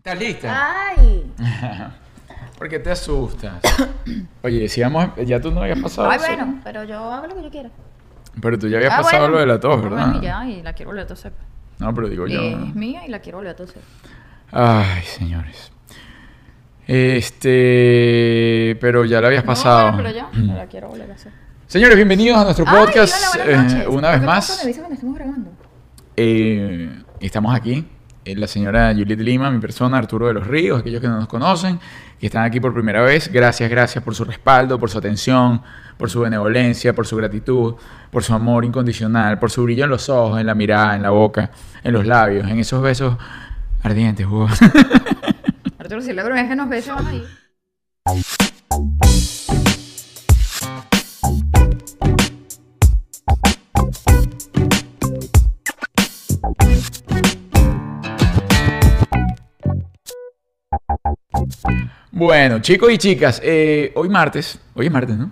¿Estás lista? Ay. ¿Por qué te asustas? Oye, decíamos, ya tú no habías pasado Ay, eso. bueno, pero yo hago lo que yo quiera. Pero tú ya habías Ah, pasado bueno. lo de la tos, ¿verdad? Bueno, y ya, y la quiero volver a toser. No, pero digo yo. Es mía y la quiero volver a toser. Ay, señores. Este, pero ya la habías pasado. No, bueno, pero ya, la quiero volver a hacer. Señores, bienvenidos a nuestro Ay, podcast. hola, buenas eh, noches. una ¿Por vez qué más. tanto me cuando estamos grabando? Eh, estamos aquí. Eh, La señora Juliet Lima, mi persona, Arturo de los Ríos, aquellos que no nos conocen, que están aquí por primera vez. Gracias, gracias por su respaldo, por su atención, por su benevolencia, por su gratitud, por su amor incondicional, por su brillo en los ojos, en la mirada, en la boca, en los labios, en esos besos ardientes. wow. Arturo, si la primera vez que nos ves, se Bueno, chicos y chicas, eh, hoy martes, hoy es martes, ¿no?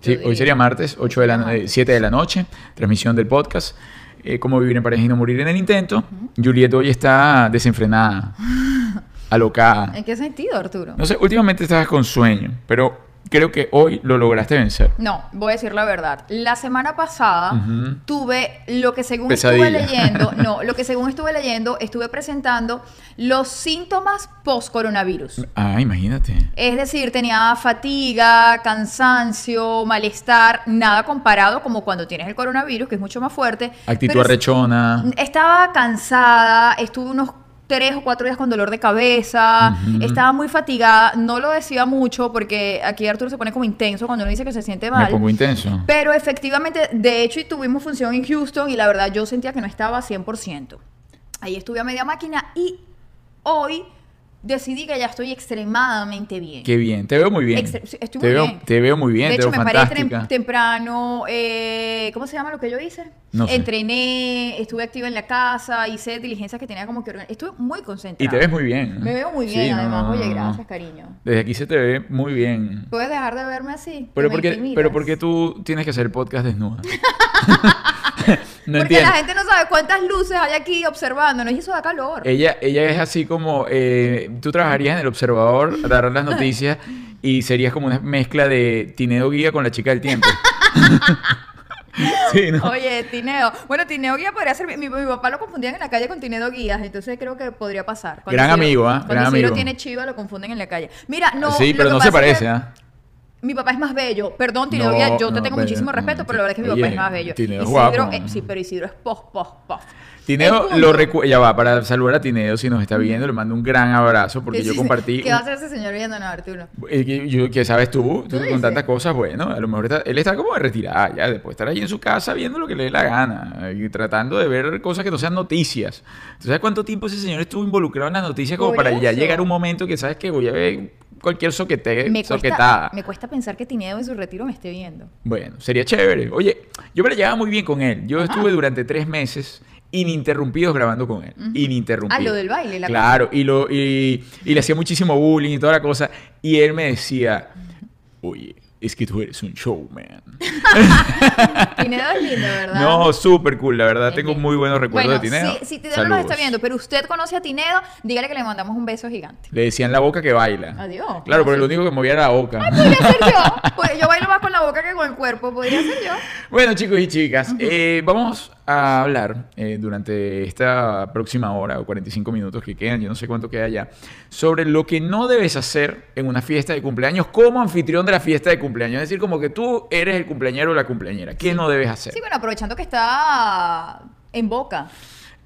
Sí, hoy sería martes, 8 de la, eh, 7 de la noche, transmisión del podcast. Eh, Cómo vivir en pareja y no morir en el intento. Juliet hoy está desenfrenada, alocada. ¿En qué sentido, Arturo? No sé, últimamente estabas con sueño, pero creo que hoy lo lograste vencer. No, voy a decir la verdad. La semana pasada tuve lo que según Pesadilla. estuve leyendo, no, lo que según estuve leyendo, estuve presentando los síntomas post-coronavirus. Ah, imagínate. Es decir, tenía fatiga, cansancio, malestar, nada comparado como cuando tienes el coronavirus, que es mucho más fuerte. Actitud arrechona. Estaba cansada, estuve unos tres o cuatro días con dolor de cabeza, estaba muy fatigada, no lo decía mucho porque aquí Arturo se pone como intenso cuando uno dice que se siente Me mal. pongo intenso. Pero efectivamente, de hecho, y tuvimos función en Houston y la verdad yo sentía que no estaba 100%. Ahí estuve a media máquina y hoy decidí que ya estoy extremadamente bien. Qué bien, te veo muy bien. Extre- estoy te, muy veo, bien. te veo muy bien, de te hecho, veo me paré fantástica. tem- temprano. eh, ¿Cómo se llama lo que yo hice? No sé. Entrené, estuve activa en la casa, hice diligencias que tenía como que organizar. Estuve muy concentrada. Y te ves muy bien. Me veo muy bien, además. no, Oye, no, gracias, cariño. Desde aquí se te ve muy bien. ¿Puedes dejar de verme así? Pero porque, pero porque tú tienes que hacer podcast desnuda. no Porque entiendo. la gente no sabe cuántas luces hay aquí observándonos y eso da calor. Ella, ella es así como eh, tú trabajarías en el observador, dar las noticias y serías como una mezcla de Tinedo Guía con la chica del tiempo. sí, ¿no? Oye, Tineo. Bueno, Tineo Guía podría ser. Mi, mi- mi papá lo confundían en la calle con Tinedo Guías, entonces creo que podría pasar. Gran Ciro- amigo, ¿ah? Cuando Gran Ciro ase tiene chiva, lo confunden en la calle. Mira, no. sí, pero no se parece, ¿ah? Mi papá es más bello. Perdón, Tineo No, yo te no, tengo pero- muchísimo respeto, pero la verdad es que mi papá es más bello. Tineo es guapo. eh, sí, pero Isidro es post. Tinedo El punto- lo recuerda. Ya va, para saludar a Tinedo si nos está viendo, le mando un gran abrazo porque ¿Qué yo compartí. ¿Qué va a hacer ese señor viéndonos, Arturo? Eh, que sabes tú, tú con tantas cosas, bueno, a lo mejor está- él está como de retirada ya, después de estar ahí en su casa viendo lo que le dé la gana y tratando de ver cosas que no sean noticias. ¿Tú sabes cuánto tiempo ese señor estuvo involucrado en las noticias como Por para ya eso. llegar un momento que sabes que voy a ver cualquier soquete, Me cuesta, soquetada? me cuesta pensar que Tineo en su retiro me esté viendo. Bueno, sería chévere. Oye, yo me la llevaba muy bien con él. Yo estuve durante tres meses ininterrumpidos grabando con él. Ininterrumpidos. Ah, lo del baile, la Claro, y, lo, y, y le hacía muchísimo bullying y toda la cosa. Y él me decía, oye, es que tú eres un showman. Tineo es lindo, ¿verdad? no, súper cool, la verdad. Tengo muy buenos recuerdos bueno, de Tinedo. Si, si Tinedo nos está Saludos. viendo, pero usted conoce a Tinedo, dígale que le mandamos un beso gigante. Le decían la boca que baila. Adiós. Claro, pero lo único que movía era la boca. Podría ser yo. Pues yo bailo más con la boca que con el cuerpo. Podría ser yo. Bueno, chicos y chicas, eh, vamos a hablar eh, durante esta próxima hora o 45 minutos que quedan, yo no sé cuánto queda ya, sobre lo que no debes hacer en una fiesta de cumpleaños como anfitrión de la fiesta de cumpleaños. Es decir, como que tú eres el cumpleañero o la cumpleañera. ¿Qué no debes hacer? Sí, bueno, aprovechando que está en boca.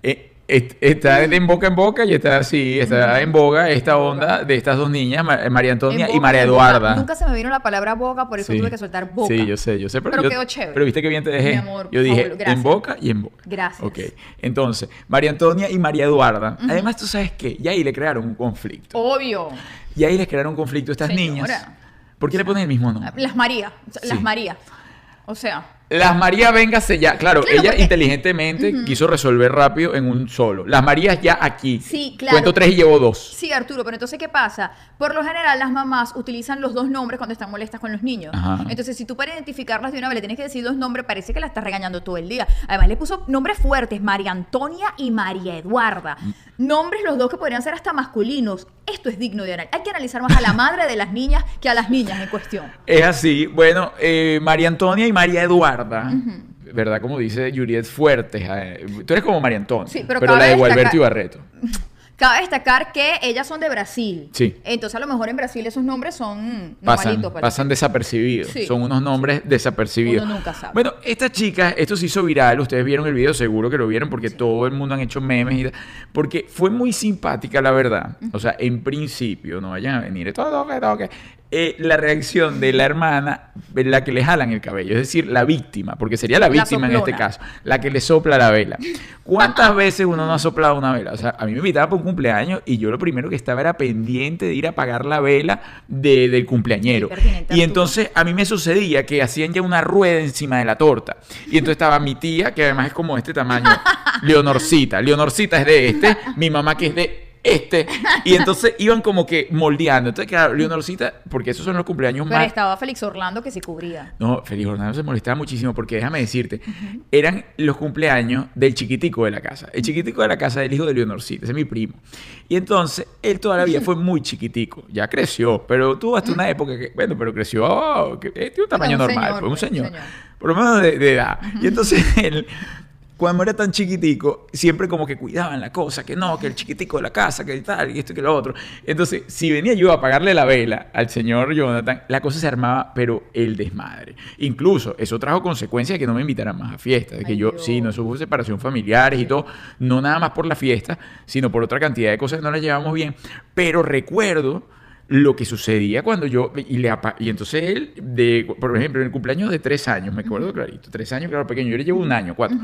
Eh, está en boca en boca y está así, está en boga esta onda de estas dos niñas, Ma- María Antonia y María. Eduarda. Nunca se me vino la palabra boca, por eso Sí. tuve que soltar boca. Sí, yo sé, yo sé. Pero, Pero yo- quedó chévere. Pero viste que bien te dejé. Mi amor, yo dije en boca y en boca. Gracias. Ok. Entonces, María Antonia y María Eduarda. Además, tú sabes qué. Y ahí le crearon un conflicto. Obvio. Y ahí les crearon un conflicto a estas Señora. niñas. ¿Por qué le ponen el mismo nombre? Las María. Las Sí. María. O sea, Las Marías, véngase ya. Claro, Claro, ella porque- inteligentemente quiso resolver rápido en un solo. Las Marías ya aquí. Sí, claro. Cuento tres y llevo dos. Sí, Arturo, pero entonces, ¿qué pasa? Por lo general, las mamás utilizan los dos nombres cuando están molestas con los niños. Ajá. Entonces, si tú para identificarlas de una vez le tienes que decir dos nombres, parece que la estás regañando todo el día. Además, le puso nombres fuertes, María Antonia y María Eduarda. Nombres los dos que podrían ser hasta masculinos. Esto es digno de analizar. Hay que analizar más a la madre de las niñas que a las niñas en cuestión. Es así. Bueno, eh, María Antonia y María Eduarda. ¿Verdad? Como dice Juliet Fuertes. eh, Tú eres como María Antonia. Sí, pero la de Gualberto Ibarreto. Cabe destacar que ellas son de Brasil. Sí. Entonces, a lo mejor en Brasil esos nombres son Pasan, normalitos. pasan desapercibidos. Sí. Son unos nombres desapercibidos. Uno nunca sabe. Bueno, esta chica, esto se hizo viral. Ustedes vieron el video, seguro que lo vieron, porque todo el mundo han hecho memes. Y, porque fue muy simpática, la verdad. O sea, en principio, no vayan a venir. Todo, todo. Eh, la reacción de la hermana, en la que le jalan el cabello, es decir, la víctima, porque sería la La víctima en este caso, la que le sopla la vela. ¿Cuántas veces uno no ha soplado una vela? O sea, a mí me invitaba para un cumpleaños y yo lo primero que estaba era pendiente de ir a apagar la vela de- del cumpleañero. Y entonces a mí me sucedía que hacían ya una rueda encima de la torta. Y entonces estaba mi tía, que además es como este tamaño, Leonorcita. Leonorcita es de este, mi mamá que es de este. Y entonces iban como que moldeando. Entonces, claro, Leonorcita, porque esos son los cumpleaños Pero más... estaba Félix Orlando que se cubría. No, Feliz Orlando se molestaba muchísimo porque déjame decirte, eran los cumpleaños del chiquitico de la casa. El chiquitico de la casa del hijo de Leonorcita, ese es mi primo. Y entonces, él toda la vida fue muy chiquitico, ya creció, pero tuvo hasta una época que, bueno, pero creció, oh, que eh, tiene un tamaño un normal, señor, pues, un pues, un señor, señor. por lo menos de, de edad. Y entonces, él, cuando era tan chiquitico, siempre como que cuidaban la cosa, que no, que el chiquitico de la casa, que tal, y esto y que lo otro. Entonces, si venía yo a apagarle la vela al señor Jonathan, la cosa se armaba, pero el desmadre. Incluso, eso trajo consecuencias de que no me invitaran más a fiestas, de que Ay, yo, Dios. sí, no hubo separación familiares y todo, no nada más por la fiesta, sino por otra cantidad de cosas que no las llevamos bien. Pero recuerdo lo que sucedía cuando yo y le y entonces él de por ejemplo en el cumpleaños de tres años me acuerdo clarito tres años claro pequeño yo le llevo un año cuatro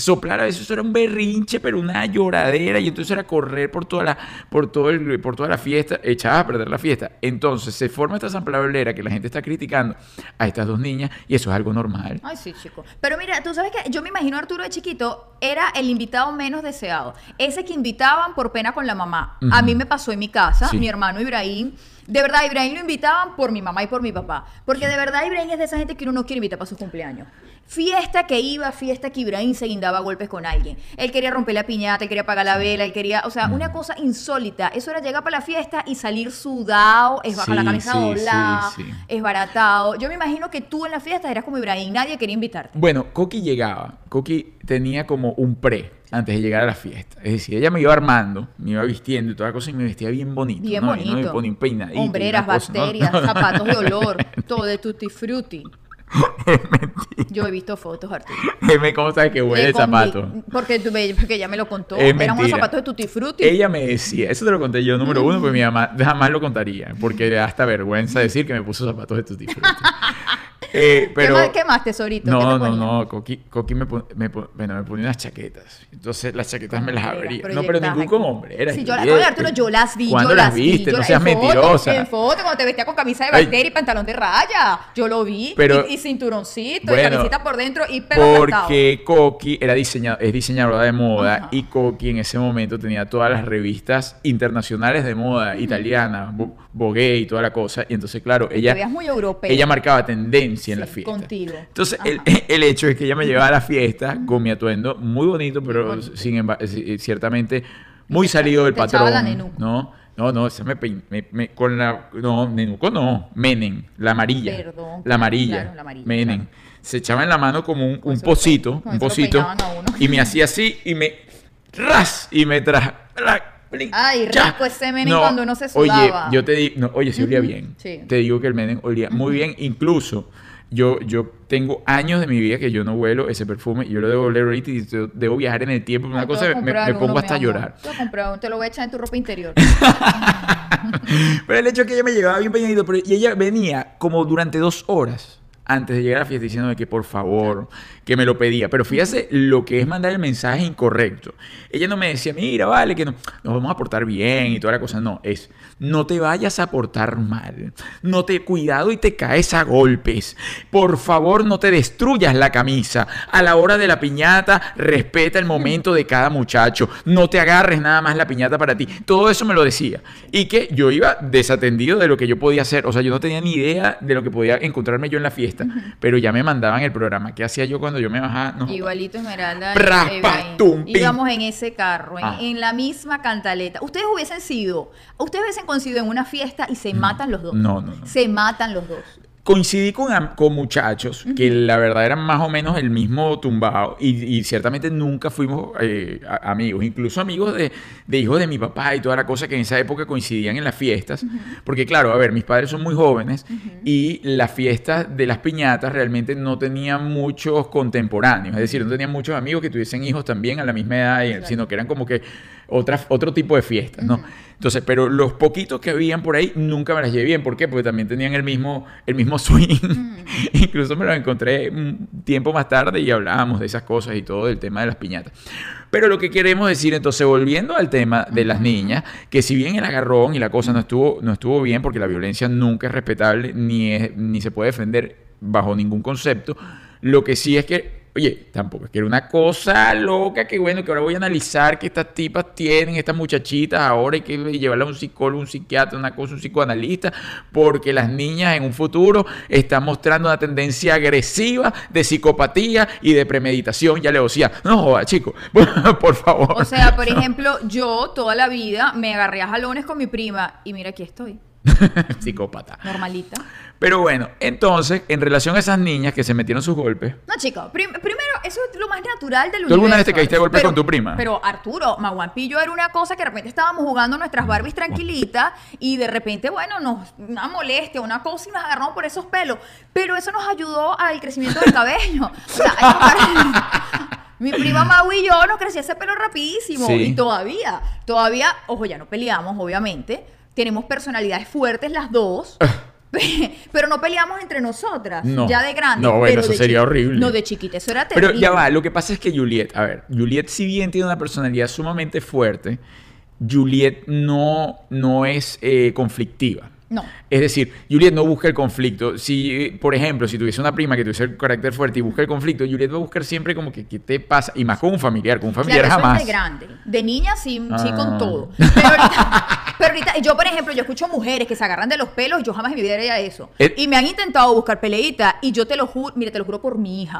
soplar a veces eso era un berrinche pero una lloradera y entonces era correr por toda la por todo el, por toda la fiesta echaba a perder la fiesta entonces se forma esta asamblea que la gente está criticando a estas dos niñas y eso es algo normal Ay, sí, chico. Pero mira, tú sabes que yo me imagino a Arturo de chiquito era el invitado menos deseado. Ese que invitaban por pena con la mamá. A mí me pasó en mi casa, Sí. mi hermano Ibrahim. De verdad, Ibrahim lo invitaban por mi mamá y por mi papá. Porque de verdad, Ibrahim es de esa gente que uno no quiere invitar para sus cumpleaños. Fiesta que iba, fiesta que Ibrahim se guindaba a golpes con alguien. Él quería romper la piñata, él quería apagar la vela, él quería, o sea, una cosa insólita. Eso era llegar para la fiesta y salir sudado, es bajar la sí, doblada, sí, sí. es baratado. Yo me imagino que tú en la fiesta eras como Ibrahim, nadie quería invitarte. Bueno, Coqui llegaba. Coqui tenía como un pre antes de llegar a la fiesta. Es decir, ella me iba armando, me iba vistiendo y toda la cosa y me vestía bien bonito. Bien ¿no? Y no me bonito. ponía un peinadito. Hombreras, bacterias, no. zapatos de olor, todo de tutti frutti. Yo he visto fotos, Arturo. Dime ¿Cómo sabes que huele Le el zapato? Porque, tú ve- porque ella me lo contó. Es Eran unos zapatos de tutti frutti. Ella me decía, eso te lo conté yo número uno, pues mi mamá jamás lo contaría, porque le da hasta vergüenza decir que me puso zapatos de tutti frutti. Eh, pero, ¿Qué, más, qué más, tesorito? ¿Qué No, te no, no, Coqui, Coqui me, pon- me, pon- bueno, me ponía unas chaquetas. Entonces las chaquetas me las Hombreras, abría. No, pero ningún aquí. como hombre. Era Sí, yo, la, Juliet. oye, Arturo, yo las vi. ¿Cuándo yo las las vi, viste? yo No seas en foto, mentirosa. en foto, cuando te vestía con camisa de Ay. batería y pantalón de raya. Yo lo vi. Pero- y, y cinturoncito, y camisita por dentro y pelo. Porque Coqui era diseñador, es diseñadora de moda Ajá. y Coqui en ese momento tenía todas las revistas internacionales de moda, italiana, Vo- Vogue y toda la cosa. Y entonces, claro, ella, muy europeo. ella marcaba tendencia en Sí, la fiesta. contigo. Entonces, el, el hecho es que ella me llevaba a la fiesta con mi atuendo muy bonito, pero bonito. sin emba- eh, ciertamente muy salido del patrón. la. ¿no? No, no, esa me, me- me- con la no, nenuco no, Menem, la amarilla. Perdón. La amarilla. Claro, la amarilla, Menem. claro. Se echaba en la mano como un, un pocito, un pocito y me hacía así y me ras y me trajo Ay, rico ese Menem cuando uno se Oye, sudaba. yo te digo, no, oye, sí olía bien. sí. Te digo que el Menem olía muy bien, incluso yo, yo tengo años de mi vida que yo no huelo ese perfume y yo lo debo oler ahorita y yo debo viajar en el tiempo. Una No, cosa me, me uno, pongo hasta llorar. Te, comprar uno, te lo voy a echar en tu ropa interior. Pero el hecho es que ella me llevaba bien peinadito, pero y ella venía como durante dos horas antes de llegar a la fiesta diciéndome que por favor, que me lo pedía. Pero fíjate lo que es mandar el mensaje incorrecto. Ella no me decía, mira, vale, que no- nos vamos a portar bien y toda la cosa. No, es, no te vayas a portar mal. No te, cuidado y te caes a golpes. Por favor, no te destruyas la camisa. A la hora de la piñata, respeta el momento de cada muchacho. No te agarres nada más la piñata para ti. Todo eso me lo decía. Y que yo iba desatendido de lo que yo podía hacer. O sea, yo no tenía ni idea de lo que podía encontrarme yo en la fiesta. Pero ya me mandaban el programa. ¿Qué hacía yo cuando yo me bajaba? No, Igualito Esmeralda. y Pra, Efraín. pa, tum, pim. Íbamos en ese carro, en, Ah. en la misma cantaleta. Ustedes hubiesen sido, ustedes hubiesen coincidido en una fiesta y se matan los dos. No, no, no. Se matan los dos. Coincidí con, con muchachos que la verdad eran más o menos el mismo tumbado y, y ciertamente nunca fuimos eh, amigos, incluso amigos de, de hijos de mi papá y toda la cosa que en esa época coincidían en las fiestas, porque claro, a ver, mis padres son muy jóvenes y las fiestas de las piñatas realmente no tenían muchos contemporáneos, es decir, no tenían muchos amigos que tuviesen hijos también a la misma edad, y- sino que eran como que otra, otro tipo de fiestas, ¿no? Entonces, pero los poquitos que habían por ahí nunca me las llevé bien. ¿Por qué? Porque también tenían el mismo, el mismo swing. Incluso me los encontré un tiempo más tarde y hablábamos de esas cosas y todo del tema de las piñatas. Pero lo que queremos decir, entonces, volviendo al tema de las niñas, que si bien el agarrón y la cosa no estuvo, no estuvo bien, porque la violencia nunca es respetable ni, es- ni se puede defender bajo ningún concepto, lo que sí es que Oye, tampoco es que era una cosa loca que bueno, que ahora voy a analizar que estas tipas tienen, estas muchachitas, ahora hay que llevarlas a un psicólogo, un psiquiatra, una cosa, un psicoanalista, porque las niñas en un futuro están mostrando una tendencia agresiva de psicopatía y de premeditación. Ya le decía, no joda, chico, por favor. O sea, por ejemplo, yo toda la vida me agarré a jalones con mi prima y mira, aquí estoy, Psicópata. normalita. Pero bueno, entonces, en relación a esas niñas que se metieron sus golpes, No, chicos, prim- primero, eso es lo más natural del ¿Tú alguna vez te universo. caíste a golpes Pero- con tu prima? Pero Arturo, Maguampillo era una cosa que de repente estábamos jugando nuestras Barbies tranquilitas y de repente, bueno, nos una molestia, una cosa y nos agarramos por esos pelos. Pero eso nos ayudó al crecimiento del cabello. O sea, hay Mi prima Mau y yo nos crecía ese pelo rapidísimo. Sí. Y todavía, todavía, ojo, ya no peleamos, obviamente. Tenemos personalidades fuertes las dos. Pero no peleamos entre nosotras, No. ya de grande. No, bueno, eso sería horrible. No, de chiquita, eso era terrible. Pero ya va, lo que pasa es que Juliet, a ver, Juliet si bien tiene una personalidad sumamente fuerte, Juliet no, no es eh, conflictiva. No. Es decir, Juliet no busca el conflicto. Si, por ejemplo, si tuviese una prima que tuviese un carácter fuerte y busca el conflicto, Juliet va a buscar siempre como que, ¿qué te pasa? Y más con un familiar, con un familiar Claro, eso jamás. es de grande. De niña sí, sí Ah. con todo. Pero ahorita, pero ahorita- yo por ejemplo, yo escucho mujeres que se agarran de los pelos, yo jamás en mi vida haría eso. Eh. Y me han intentado buscar peleita y yo te lo juro, mire, te lo juro por mi hija.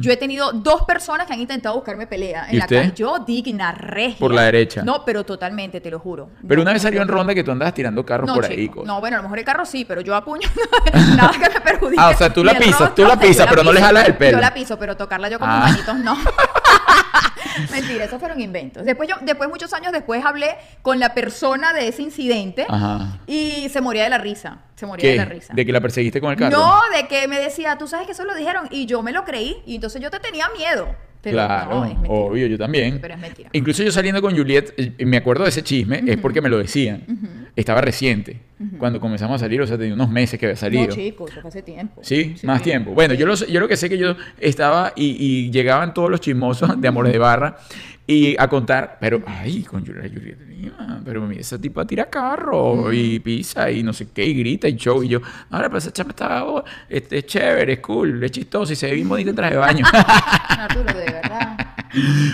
Yo he tenido dos personas que han intentado buscarme pelea en ¿Y la usted? calle. Yo digna, regia. Por la derecha. No, pero totalmente, te lo juro. Pero No, una vez salió en ronda que tú andabas tirando carros No, por chico. ahí. cosas. No, bueno, a lo mejor el carro sí, pero yo apuño nada que me perjudique. Ah, o sea, tú la pisas, tú la pisas, pero no le jalas el pelo. Yo la piso, pero tocarla yo con Ah. mis manitos no. Mentira, esos fueron inventos. Después, yo, después, muchos años después, hablé con la persona de ese incidente Ajá. y se moría de la risa. Se moría ¿Qué? de la risa. ¿De que la perseguiste con el carro? No, de que me decía, tú sabes que eso lo dijeron y yo me lo creí y entonces yo te tenía miedo. Pero claro, no, obvio, yo también. Pero es mentira. Incluso yo saliendo con Juliet, eh, me acuerdo de ese chisme, es porque me lo decían. Estaba reciente. Cuando comenzamos a salir, o sea, tenía unos meses que había salido. No, chicos, eso fue hace tiempo. Sí, más tiempo. Bueno, yo lo, yo lo que sé que yo estaba y, y llegaban todos los chismosos de Amores de Barra y a contar, pero, ay, con Juliet, Juliet Lima, pero mira, esa tipa tira carro y pisa y no sé qué, y grita y show. Y yo, ahora, pero esa chama está oh, este, es chévere, es cool, es chistosa y se ve bien bonita en traje de baño. Arturo, de verdad.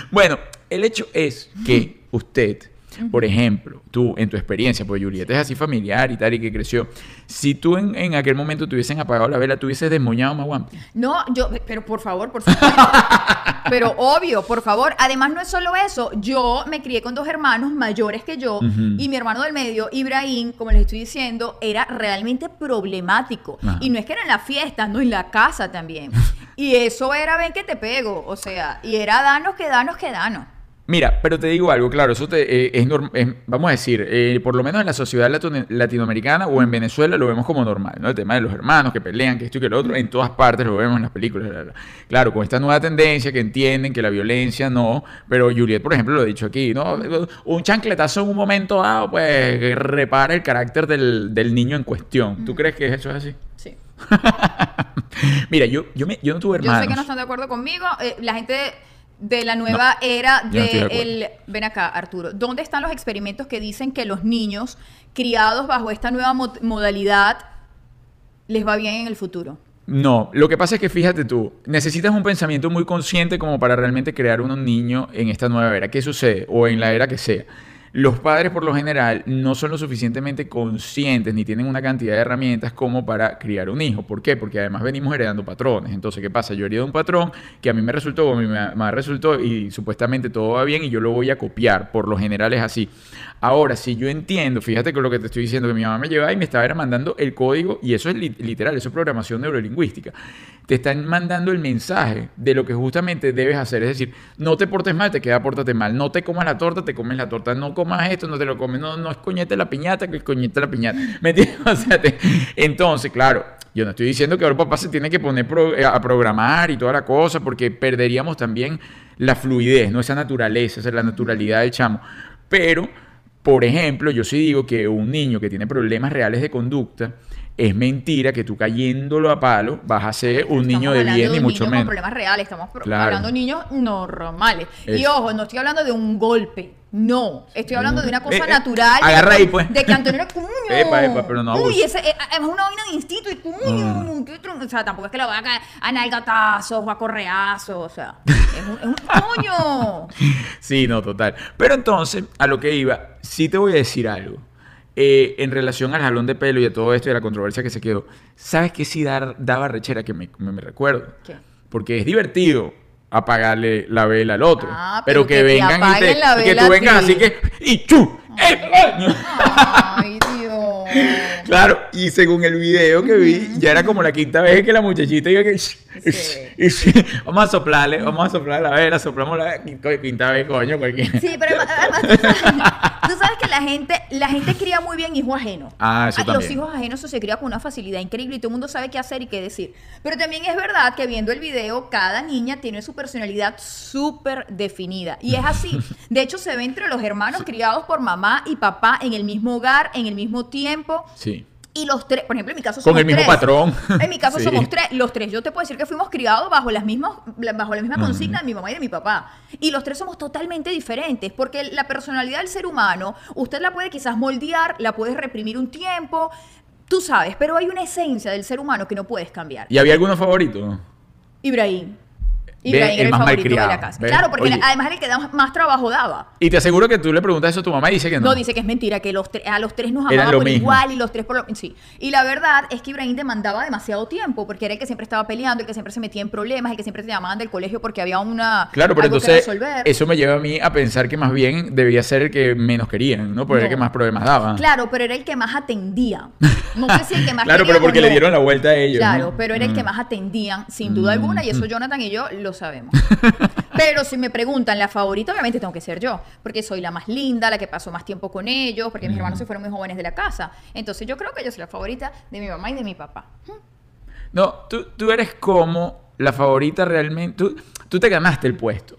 Bueno, el hecho es que usted, por ejemplo, tú en tu experiencia, porque Julieta es así familiar y tal y que creció, si tú en, en aquel momento te hubiesen apagado la vela, tú hubieses desmoñado más guampi. No, yo, pero por favor, por supuesto. pero obvio, por favor. Además, no es solo eso. Yo me crié con dos hermanos mayores que yo y mi hermano del medio, Ibrahim, como les estoy diciendo, era realmente problemático. Y no es que era en la fiesta, no en la casa también. y eso era, ven que te pego. O sea, y era danos que danos que danos. Mira, pero te digo algo, claro, eso te- eh, es, es- vamos a decir, eh, por lo menos en la sociedad latino- latinoamericana o en Venezuela lo vemos como normal, ¿no? El tema de los hermanos que pelean, que esto y que lo otro, en todas partes lo vemos en las películas. bla, bla, bla. Claro, con esta nueva tendencia que entienden que la violencia no, pero Juliet, por ejemplo, lo ha dicho aquí, ¿no? Un chancletazo en un momento dado, pues repara el carácter del, del niño en cuestión. ¿Tú crees que eso es así? Sí. Mira, yo, yo, me- yo no tuve Yo hermanos. sé que no están de acuerdo conmigo. eh, la gente de la nueva era no de el ven acá, Arturo. ¿Dónde están los experimentos que dicen que los niños criados bajo esta nueva mo- modalidad les va bien en el futuro? No, lo que pasa es que fíjate tú, necesitas un pensamiento muy consciente como para realmente crear un niño en esta nueva era. ¿Qué sucede? O en la era que sea. Los padres por lo general no son lo suficientemente conscientes ni tienen una cantidad de herramientas como para criar un hijo. ¿Por qué? Porque además venimos heredando patrones. Entonces, ¿qué pasa? Yo heredo un patrón que a mí me resultó a mi mamá resultó y supuestamente todo va bien y yo lo voy a copiar. Por lo general es así. Ahora, si yo entiendo, fíjate con lo que te estoy diciendo, que mi mamá me llevaba y me estaba mandando el código, y eso es li- literal, eso es programación neurolingüística. Te están mandando el mensaje de lo que justamente debes hacer. Es decir, no te portes mal, te queda pórtate mal. No te comas la torta, te comes la torta. No comas esto, no te lo comes. No, no es coñete la piñata, que es coñete la piñata. ¿Me entiendes? O sea, te- entonces, claro. Yo no estoy diciendo que ahora papá se tiene que poner eh, a programar y toda la cosa, porque perderíamos también la fluidez, ¿no? Esa naturaleza, esa es la naturalidad del chamo. Pero, por ejemplo, yo sí digo que un niño que tiene problemas reales de conducta, es mentira que tú cayéndolo a palo vas a ser un Estamos niño de bien, ni mucho menos. con problemas reales, estamos Claro. hablando de niños normales. Y ojo, no estoy hablando de un golpe. No, estoy hablando de una cosa Eh, eh, natural. agarra de, ahí, pues. De que Antonio era coño. Epa, epa, pero no Uy, ese, eh, es una vaina de instinto y qué tron- O sea, tampoco es que la voy a caer a nalgatazos o a correazos. O sea, es un, es un coño. Sí, no, total. Pero entonces, a lo que iba, sí te voy a decir algo. Eh, en relación al jalón de pelo y a todo esto y a la controversia que se quedó, ¿sabes qué sí dar- daba rechera que me, me- me recuerdo? ¿Qué? Porque es divertido apagarle la vela al otro. Ah, pero, pero que, que vengan y, te, apaguen la y que vela tú vengas así que. ¡Y chu! ¡Eh! Ay. Claro, y según el video que vi, ya era como la quinta vez que la muchachita iba que... Vamos a soplarle, vamos a soplar la vela, soplamos la quinta vez, coño, cualquiera. Sí, pero además, la gente, la gente cría muy bien hijo ajeno. Ah, eso Los también. hijos ajenos se cría con una facilidad increíble y todo el mundo sabe qué hacer y qué decir. Pero también es verdad que viendo el video, cada niña tiene su personalidad súper definida. Y es así. De hecho, se ve entre los hermanos criados por mamá y papá en el mismo hogar, en el mismo tiempo. Sí. Y los tres, por ejemplo, en mi caso Con somos el mismo tres. patrón. En mi caso Sí. somos tres. Los tres, yo te puedo decir que fuimos criados bajo las mismas, bajo la misma consigna de mi mamá y de mi papá. Y los tres somos totalmente diferentes, porque la personalidad del ser humano, usted la puede quizás moldear, la puedes reprimir un tiempo, tú sabes, pero hay una esencia del ser humano que no puedes cambiar. ¿Y había alguno favorito? Ibrahim. Ve, Ibrahim el era el más favorito de la casa. ¿ves? Claro, porque Oye. además era el que da- más trabajo daba. Y te aseguro que tú le preguntas eso a tu mamá y dice que no. No, dice que es mentira, que los tre- a los tres nos Eran amaba lo por mismo. igual y los tres por lo Sí. Y la verdad es que Ibrahim demandaba demasiado tiempo porque era el que siempre estaba peleando, el que siempre se metía en problemas, el que siempre te llamaban del colegio porque había una. Claro, pero algo que entonces resolver. eso me lleva a mí a pensar que más bien debía ser el que menos querían, ¿no? Porque era el No. que más problemas daba. Claro, pero era el que más atendía. No sé si el que más Claro, quería pero o porque le no. dieron la vuelta a ellos. Claro, ¿no? pero era el que Mm. más atendían, sin duda Mm. alguna, y eso Jonathan y yo lo sabemos. pero si me preguntan la favorita, obviamente tengo que ser yo, porque soy la más linda, la que pasó más tiempo con ellos, porque mis Mm. hermanos se fueron muy jóvenes de la casa. Entonces yo creo que yo soy la favorita de mi mamá y de mi papá. No, tú, tú eres como la favorita realmente. Tú, tú te ganaste el puesto.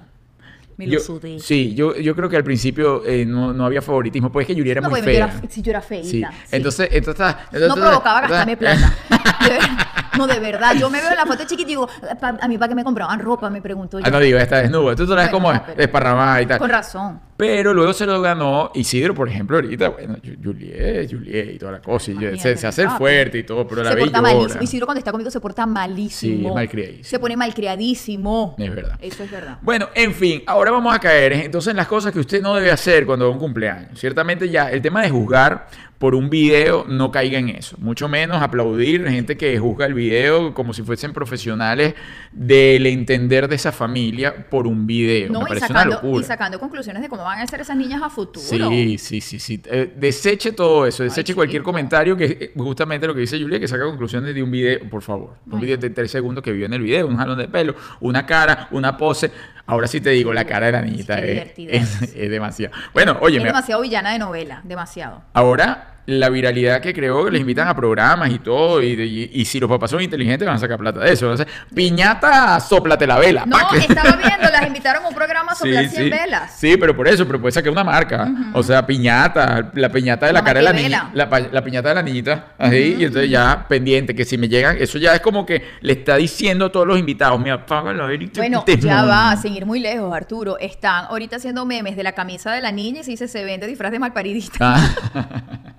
Me lo Yo- sudé. Sí, yo, yo creo que al principio eh, no, no había favoritismo, pues es que Yuri era No, muy yo fea. era, si yo era feita. Sí. sí. Entonces, entonces, entonces, no provocaba gastarme plata. No, de verdad. Yo me veo en la foto chiquita y digo, "Pa- a mí para qué me compraban ropa, me pregunto yo. Ah, no digo, está desnuda. Tú como no, pero- desparramada y tal. Con razón. Pero luego se lo ganó Isidro, por ejemplo, ahorita, bueno, Ju- Juliet, Juliet y toda la cosa. y se, hace el papi. fuerte y todo, pero la se porta malísimo. Isidro cuando está conmigo se porta malísimo. Sí, es malcriadísimo. Se pone malcriadísimo. Es verdad. Eso es verdad. Bueno, en fin, ahora vamos a caer en- entonces en las cosas que usted no debe hacer cuando va a un cumpleaños. Ciertamente ya el tema de juzgar por un video no caiga en eso. Mucho menos aplaudir gente que juzga el video como si fuesen profesionales del entender de esa familia por un video. No, Me y sacando, una locura. y sacando conclusiones de cómo van a ser esas niñas a futuro. Sí, sí, sí, sí. Eh, deseche todo eso, deseche Ay, cualquier chico. comentario que eh, justamente lo que dice Julia, que saca conclusiones de un video, por favor. Un Ay. video de tres segundos que vio en el video, un jalón de pelo, una cara, una pose. Ahora sí te digo, la cara de la niñita es, es- es. es demasiado. Bueno, oye, Es demasiado villana de novela, demasiado. ahora la viralidad que creó, que les invitan a programas y todo, y, y- y si los papás son inteligentes van a sacar plata de eso. Van a hacer, piñata, soplate la vela. No, que- estaba viendo, las invitaron a un programa a soplar 100 velas. Sí, pero por eso, pero puede sacar una marca. O sea, piñata, la piñata de la cara de la niña, la, la piñata de la niñita, así, y entonces ya pendiente, que si me llegan, eso ya es como que le está diciendo a todos los invitados, me apagan la vela y te- Bueno, te ya monto". va, a seguir muy lejos, Arturo. Están ahorita haciendo memes de la camisa de la niña y se dice se vende disfraz de malparidista. Ah.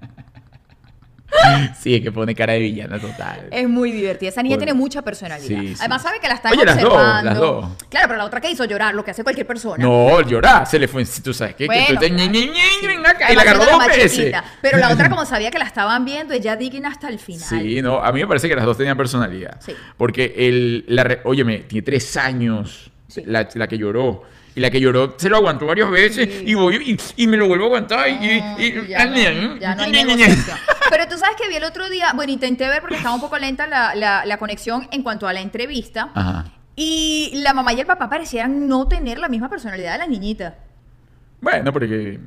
sí, es que pone cara de villana total. Es muy divertida. Esa niña Por- tiene mucha personalidad. Sí, sí. Además sabe que la están Oye, las dos, observando. las dos. Claro, pero la otra que hizo llorar, lo que hace cualquier persona. No, llorar, se le fue, tú sabes que, que Bueno, tú te claro, y la agarró dos veces. Pero la otra, como sabía que la estaban viendo, ella digna hasta el final. Sí, no, a mí me parece que las dos tenían personalidad. Sí. Porque el, la, óyeme, tiene tres años Sí. la, la que lloró. Y la que lloró se lo aguantó varias veces Sí. y, voy, y, y me lo vuelvo a aguantar. Pero tú sabes que vi el otro día, bueno, intenté ver porque estaba un poco lenta la, la- la conexión en cuanto a la entrevista. Ajá. Y la mamá y el papá parecían no tener la misma personalidad de la niñita. Bueno, porque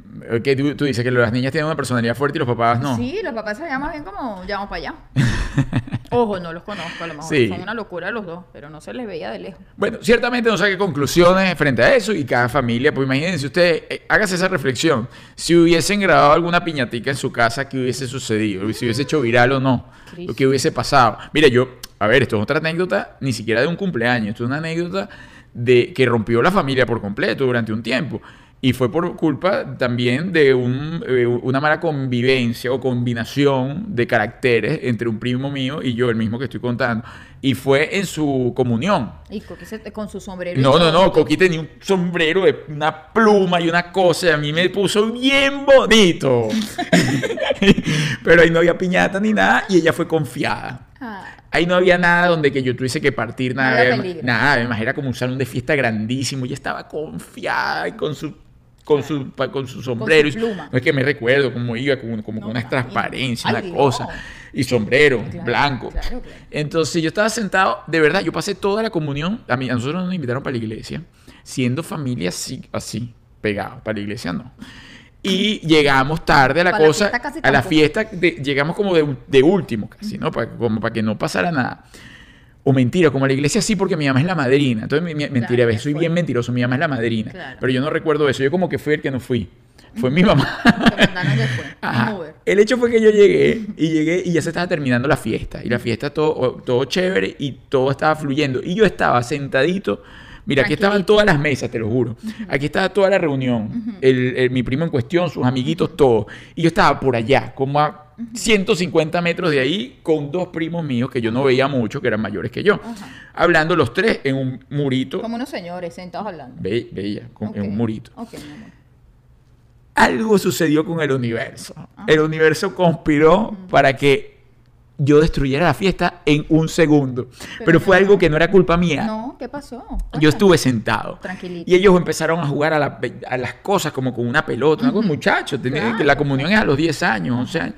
que tú, tú dices que las niñas tienen una personalidad fuerte y los papás no. Sí, los papás se más bien como, ya vamos para allá. Ojo, no los conozco, a lo mejor Sí. son una locura los dos, pero no se les veía de lejos. Bueno, ciertamente no saque conclusiones frente a eso y cada familia, pues imagínense usted, eh, hágase esa reflexión. Si hubiesen grabado alguna piñatica en su casa, ¿qué hubiese sucedido? Si hubiese hecho viral o no, lo que hubiese pasado. Mira, yo, a ver, esto es otra anécdota, ni siquiera de un cumpleaños, esto es una anécdota de que rompió la familia por completo durante un tiempo. Y fue por culpa también de un, eh, una mala convivencia o combinación de caracteres entre un primo mío y yo, el mismo que estoy contando. Y fue en su comunión. Y Coqui se- con su sombrero. No, no, no, Coqui tenía un sombrero de una pluma y una cosa, y a mí me puso bien bonito. Pero ahí no había piñata ni nada, y ella fue confiada. Ah, Ahí no había nada donde que yo tuviese que partir, nada. No nada, además era como un salón de fiesta grandísimo, y ella estaba confiada y con su con su, pa- con su sombrero. su pluma. No es que me recuerdo cómo iba, como, como No, con una transparencia, Ay, una Dios. cosa. Y sombrero, Claro, blanco. claro, claro. Entonces yo estaba sentado, de verdad, yo pasé toda la comunión, a, mí, a nosotros nos invitaron para la iglesia, siendo familia así, así pegados, para la iglesia no. Y llegamos tarde a la Para la cosa, casi a la fiesta, de- llegamos como de, de último casi, ¿no? Para, como para que no pasara nada. O mentira, como la iglesia sí, porque mi mamá es la madrina. Entonces, mi- mentira, Claro, soy fue. bien mentiroso, mi mamá es la madrina. Claro. Pero yo no recuerdo eso, yo como que fui el que no fui. Fue mi mamá. Ajá. El hecho fue que yo llegué y llegué y ya se estaba terminando la fiesta. Y la fiesta todo, todo chévere y todo estaba fluyendo. Y yo estaba sentadito. Mira, aquí estaban todas las mesas, te lo juro. Aquí estaba toda la reunión. el, el- mi primo en cuestión, sus amiguitos, todos. Y yo estaba por allá, como a 150 metros de ahí, con dos primos míos que yo no veía mucho, que eran mayores que yo. Hablando los tres en un murito. Como unos señores sentados hablando. Con- Ok. en un murito Ok, mi amor. algo sucedió con el universo. El universo conspiró para que yo destruyera la fiesta en un segundo. Pero, Pero fue no. algo que no era culpa mía. No, ¿qué pasó? Yo estuve sentado. Tranquilito. Y ellos empezaron a jugar a, la- a las cosas como con una pelota. Una cosa, muchachos, tenía- Claro. que la comunión es a los 10 años, 11 años.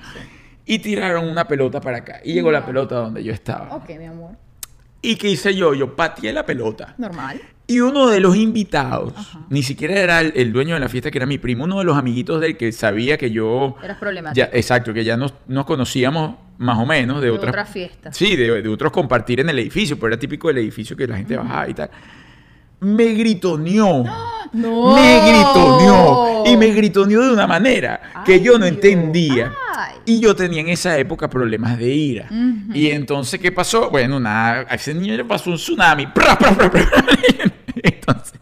Y tiraron una pelota para acá. Y llegó la pelota donde yo estaba. Ok, mi amor. ¿Y qué hice yo? Yo pateé la pelota. Normal. Y uno de los invitados, ni siquiera era el, el dueño de la fiesta, que era mi primo, uno de los amiguitos del que sabía que yo... Eras problemático. Ya, exacto, que ya nos, nos conocíamos más o menos de, De otras... otras fiestas. Sí, de, de otros compartir en el edificio, pero era típico del edificio que la gente bajaba y tal. Me gritoneó. ¡No! Me gritoneó. Y me gritoneó de una manera que yo no entendía. Y yo tenía en esa época problemas de ira. Y entonces, ¿qué pasó? Bueno, nada, a ese niño le pasó un tsunami. Entonces,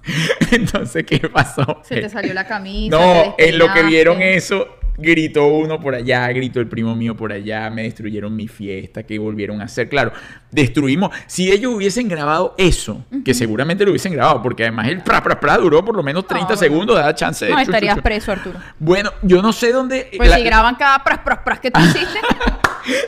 entonces, ¿qué pasó? Se te salió la camisa. No, en lo que vieron eso, gritó uno por allá, gritó el primo mío por allá, me destruyeron mi fiesta, que volvieron a hacer. Claro, destruimos. Si ellos hubiesen grabado eso, que seguramente lo hubiesen grabado, porque además el pra, pra, pra duró por lo menos 30 bueno. segundos, da chance de No, chu, estarías chu. preso, Arturo. Bueno, yo no sé dónde. Pues la- si graban cada pras, pras, pras que tú hiciste.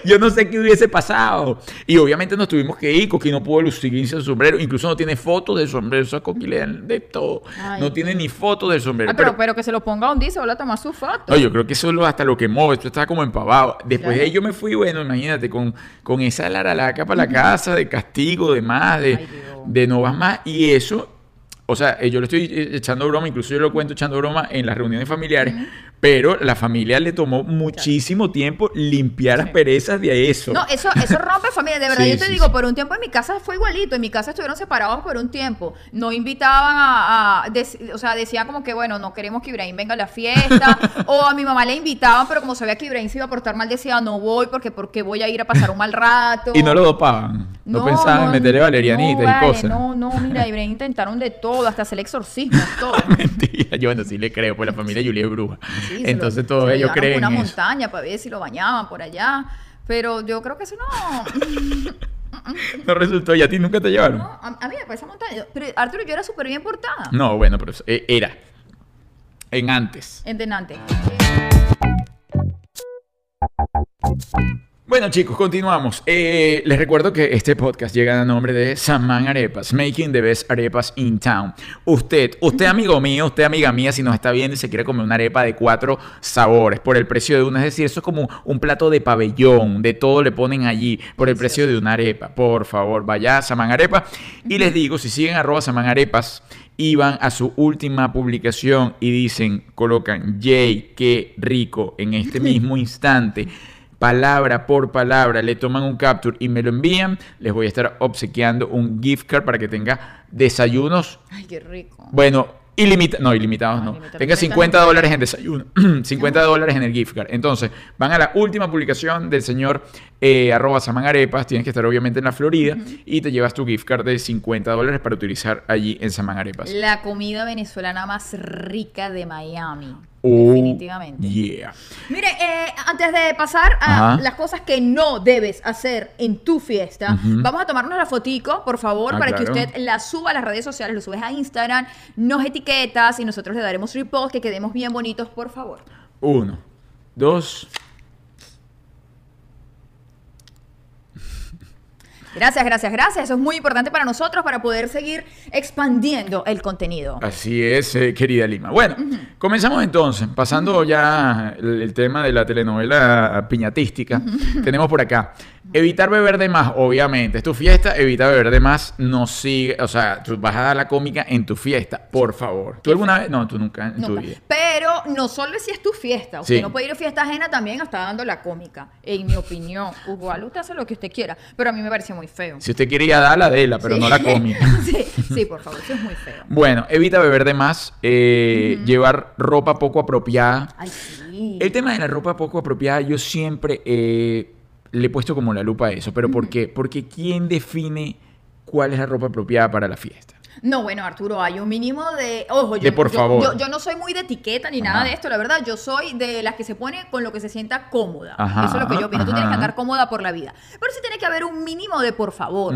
yo no sé qué hubiese pasado. Y obviamente nos tuvimos que ir. Coqui no pudo lucirse el sombrero. Incluso no tiene fotos del sombrero. Eso a Coqui le dan de todo. Ay, no tiene ni fotos del sombrero. Ah, pero, pero que se lo ponga un día y se vuelva a tomar su foto. No, yo creo que eso es lo- hasta lo quemó, esto estaba como empavado. Después de ahí yo me fui, bueno, imagínate, con, con esa laralaca para la casa, de castigo, de más, de, Ay, de no vas más. Y eso, o sea, eh, yo le estoy eh, echando broma, incluso yo lo cuento echando broma en las reuniones familiares, Pero la familia le tomó muchísimo tiempo limpiar las perezas de eso. No, eso, eso rompe familia. De verdad, Sí, yo te sí, digo, sí. por un tiempo en mi casa fue igualito. En mi casa estuvieron separados por un tiempo. No invitaban a. o sea, decían como que, bueno, no queremos que Ibrahim venga a la fiesta. o a mi mamá le invitaban, pero como sabía que Ibrahim se iba a portar mal, decía, no voy porque, porque voy a ir a pasar un mal rato. Y no lo dopaban. No, pensaban en meterle valerianita no, y vale, cosas. No, no, mira, Ibrahim intentaron de todo, hasta hacer exorcismos, todo. Mentira, yo bueno, sí le creo, pues la familia Julia es bruja. Sí, Entonces lo- todos ellos creen una eso. montaña para ver si lo bañaban por allá. Pero yo creo que eso no. No resultó, y a ti nunca te llevaron. no a, a mí me parece montaña. Pero Arturo, yo era súper bien portada. No, bueno, pero eh, era. En antes. En Denante. Bueno chicos, continuamos. Eh, les recuerdo que este podcast llega a nombre de Saman Arepas, Making the Best Arepas in Town. Usted, usted amigo mío, usted amiga mía, si nos está viendo y se quiere comer una arepa de cuatro sabores por el precio de una, es decir, eso es como un plato de pabellón, de todo le ponen allí por el precio de una arepa. Por favor, vaya a Saman Arepa. Y les digo, si siguen arroba Saman Arepas, y van a su última publicación y dicen, colocan, yay, qué rico, en este mismo instante palabra por palabra, le toman un capture y me lo envían, les voy a estar obsequiando un gift card para que tenga desayunos, Ay, qué rico. bueno, ilimitados, no, ilimitados no, Ilimitados. tenga 50 dólares en desayuno, 50 dólares en el gift card. Entonces, van a la última publicación del señor eh, arroba Saman Arepas, tienes que estar obviamente en la Florida y te llevas tu gift card de 50 dólares para utilizar allí en Saman Arepas. La comida venezolana más rica de Miami. Oh, definitivamente. Yeah. Mire, eh, antes de pasar a Ajá. las cosas que no debes hacer en tu fiesta, vamos a tomarnos la fotico, por favor, Ah, para que usted la suba a las redes sociales, lo subes a Instagram, nos etiquetas y nosotros le daremos repost, que quedemos bien bonitos, por favor. Uno, dos, Gracias, gracias, gracias. Eso es muy importante para nosotros para poder seguir expandiendo el contenido. Así es, eh, querida Lima. Bueno, comenzamos entonces, pasando ya el, el tema de la telenovela piñatística. Tenemos por acá, evitar beber de más, obviamente. Es tu fiesta, evita beber de más, no sigue, o sea, tú vas a dar la cómica en tu fiesta, por favor. ¿Tú alguna vez? No, tú nunca en tu vida. Pero no solo si es tu fiesta. Usted Sí. no puede ir a fiesta ajena también está dando la cómica. En mi opinión. Igual usted hace lo que usted quiera. Pero a mí me pareció muy feo. Si usted quiere ir a dar la de la, pero Sí. no la cómica. sí, sí, por favor, eso es muy feo. Bueno, evita beber de más, eh, llevar ropa poco apropiada. Ay, sí. El tema de la ropa poco apropiada, yo siempre eh, le he puesto como la lupa a eso. ¿Pero por qué? Porque ¿quién define cuál es la ropa apropiada para la fiesta? No, bueno, Arturo, hay un mínimo de. Ojo, yo, De por yo- favor. Yo, yo no soy muy de etiqueta ni nada de esto, la verdad. Yo soy de las que se pone con lo que se sienta cómoda. Ajá, Eso es lo que yo opino. Tú tienes que andar cómoda por la vida. Pero sí tiene que haber un mínimo de por favor.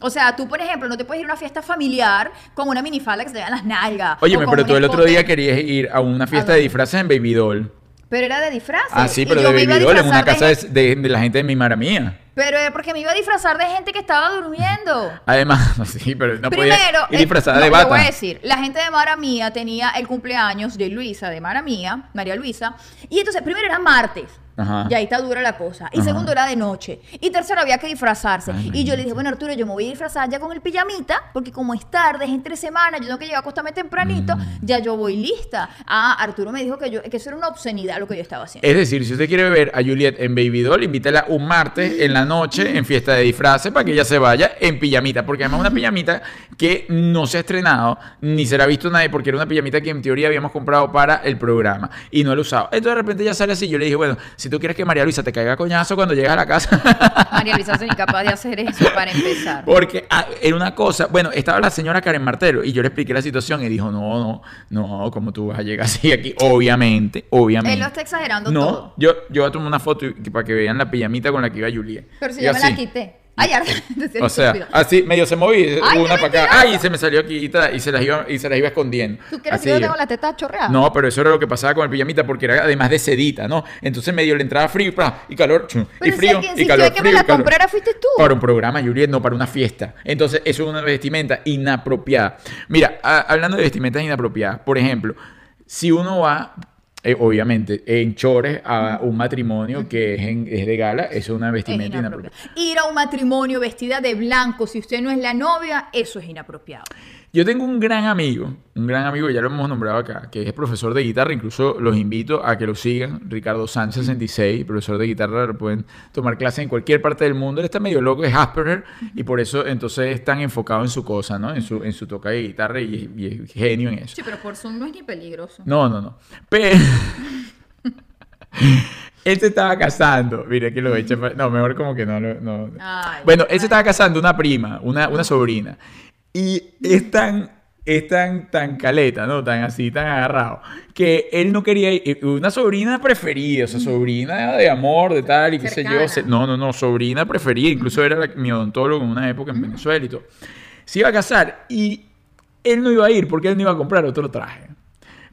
O sea, tú, por ejemplo, no te puedes ir a una fiesta familiar con una minifalda que se te vean las nalgas. o Óyeme, con pero tú el otro día querías ir a una fiesta ¿A de disfraces en Baby Doll. Pero era de disfraces. Ah, sí, pero de Baby Doll en una casa de de, de- de la gente de mi mara mía. Pero era porque me iba a disfrazar de gente que estaba durmiendo. Además, sí, pero no podía Primero, ir eh, disfrazada no, de le bata. voy a decir, la gente de Mara Mía tenía el cumpleaños de Luisa, de Mara Mía, María Luisa, y entonces primero era martes. Ajá. Y ahí está dura la cosa. Y Ajá. segundo era de noche. Y tercero había que disfrazarse. Ay, y yo le dije, bueno, Arturo, yo me voy a disfrazar ya con el pijamita, porque como es tarde, es entre semana, yo tengo que llegar a acostarme tempranito, Mm. ya yo voy lista. Ah, Arturo me dijo que, yo, que eso era una obscenidad lo que yo estaba haciendo. Es decir, si usted quiere ver a Juliet en Baby Doll, invítela un martes en la noche en fiesta de disfraces para que ella se vaya en pijamita. Porque además una pijamita que no se ha estrenado ni se la ha visto nadie porque era una pijamita que en teoría habíamos comprado para el programa y no he usado. Entonces de repente ya sale así. Yo le dije, bueno, si tú quieres que María Luisa te caiga coñazo cuando llegues a la casa. María Luisa es incapaz de hacer eso para empezar. Porque ah, era una cosa, bueno, estaba la señora Karen Martelo y yo le expliqué la situación y dijo, no, no, no, ¿cómo tú vas a llegar así aquí? Obviamente, obviamente. Él lo está exagerando no, todo. yo, yo voy a tomar una foto para que vean la pijamita con la que iba Juliet. Pero si yo me la quité. Ay, Arturo, O sea, así medio se moví, Ay, una para acá, ay, y se me salió aquí y, ta- y se las iba, y se las iba escondiendo. ¿Tú crees Así que yo tengo la teta chorreada? No, pero eso era lo que pasaba con el pijamita porque era además de sedita, ¿no? Entonces medio le entraba frío y calor, chum, y Pero si frío, el que y calor, en que me frío, la calor. comprara fuiste tú. Para un programa, Juliet, no para una fiesta. Entonces, eso es una vestimenta inapropiada. Mira, a- hablando de vestimentas inapropiadas, por ejemplo, si uno va, eh, obviamente, en chores a un matrimonio que es, en- es de gala, eso es una Es vestimenta inapropiada. Ir a un matrimonio vestida de blanco, si usted no es la novia, eso es inapropiado. Yo tengo un gran amigo, un gran amigo, ya lo hemos nombrado acá, que es profesor de guitarra. Incluso los invito a que lo sigan. Ricardo Sánchez 66, profesor de guitarra. Pueden tomar clases en cualquier parte del mundo. Él está medio loco, es Asperger, y por eso entonces es tan enfocado en su cosa, ¿no? En su, en su toca de guitarra y, y es genio en eso. Sí, pero por Zoom no es ni peligroso. No, no, no. Pero. él se estaba casando. Mira que lo he hecho. No, mejor como que no. no. Ay, bueno, él se estaba casando una prima, una, una sobrina. Y es tan, es tan, tan caleta, ¿no? Tan así, tan agarrado. Que él no quería ir. Una sobrina preferida, o sea, sobrina de amor, de tal, y qué sé yo. No, no, no, sobrina preferida. Incluso era la- mi odontólogo en una época en Venezuela y todo. Se iba a casar y él no iba a ir porque él no iba a comprar otro traje.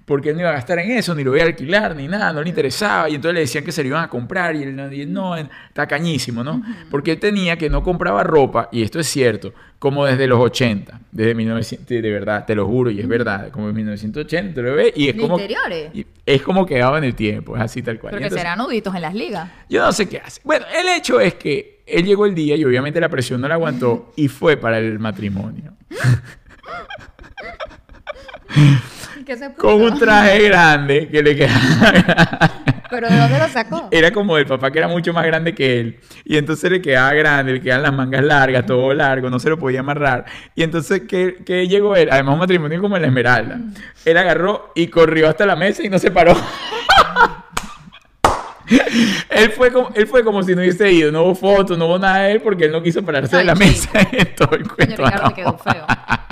Porque él no iba a gastar en eso, ni lo iba a alquilar, ni nada, no le interesaba. Y entonces le decían que se lo iban a comprar y él no, y no, está cañísimo, ¿no? Porque él tenía que no compraba ropa, y esto es cierto, como desde los 80, desde 1900, de verdad, te lo juro, y es verdad, como en 1980, te lo ves, y es ¿De como... interiores? es como quedaba en el tiempo, es así tal cual. Pero Y que entonces- serán nuditos en las ligas. yo no sé qué hace. Bueno, el hecho es que él llegó el día y obviamente la presión no la aguantó y fue para el matrimonio. ¿Qué se Con un traje grande que le quedaba... ¿Pero de dónde lo sacó? Era como del papá que era mucho más grande que él. Y entonces le quedaba grande, le quedaban las mangas largas, todo largo, no se lo podía amarrar. Y entonces, ¿qué, qué llegó él? Además, un matrimonio como en la Esmeralda. Él agarró y corrió hasta la mesa y no se paró. él, fue como, él fue como si no hubiese ido. No hubo fotos, no hubo nada de él porque él no quiso pararse de la chico. mesa en todo el cuento. Ricardo, quedó feo.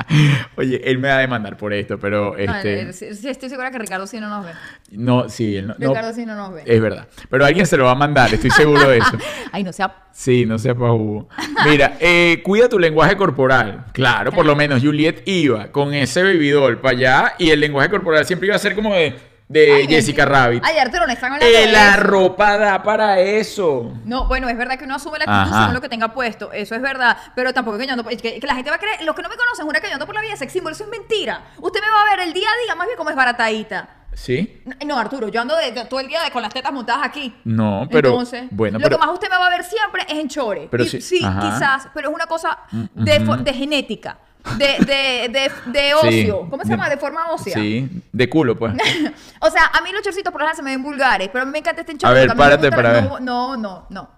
Oye, él me va a demandar por esto, pero No, este. sí, estoy segura que Ricardo sí no nos ve. No, sí, él no. no- Ricardo sí no nos ve. es verdad. Pero alguien se lo va a mandar, estoy seguro de eso. Ay, no sea... Sí, no sepa jugo. Mira, eh, cuida tu lenguaje corporal. Claro, por lo menos Juliet iba con ese bebidol para allá y el lenguaje corporal siempre iba a ser como de, de Ay, Jessica Rabbit. Ay, Arturo, no están hablando Eh, de la eso. ropa da para eso. No, bueno, es verdad que uno asume la actitud Ajá. según lo que tenga puesto. Eso es verdad. Pero tampoco que yo ando. es Que, que la gente va a creer. Los que no me conocen, jura que yo ando por la vida sex symbol. Eso es mentira. Usted me va a ver el día a día, más bien como es baratadita. ¿Sí? No, Arturo, yo ando de, de- todo el día de- con las tetas montadas aquí. No, pero. Entonces, bueno, lo que más usted me va a ver siempre es en chore. Pero Y sí, sí, quizás, pero es una cosa de, de genética, de, de, de, de Sí. ocio. ¿Cómo se llama? De forma ósea. Sí, de culo, pues. O sea, a mí los chorcitos por lo general se me ven vulgares, pero a mí me encanta este A chorcito. ver, mí me párate para no, ver. No, no, no.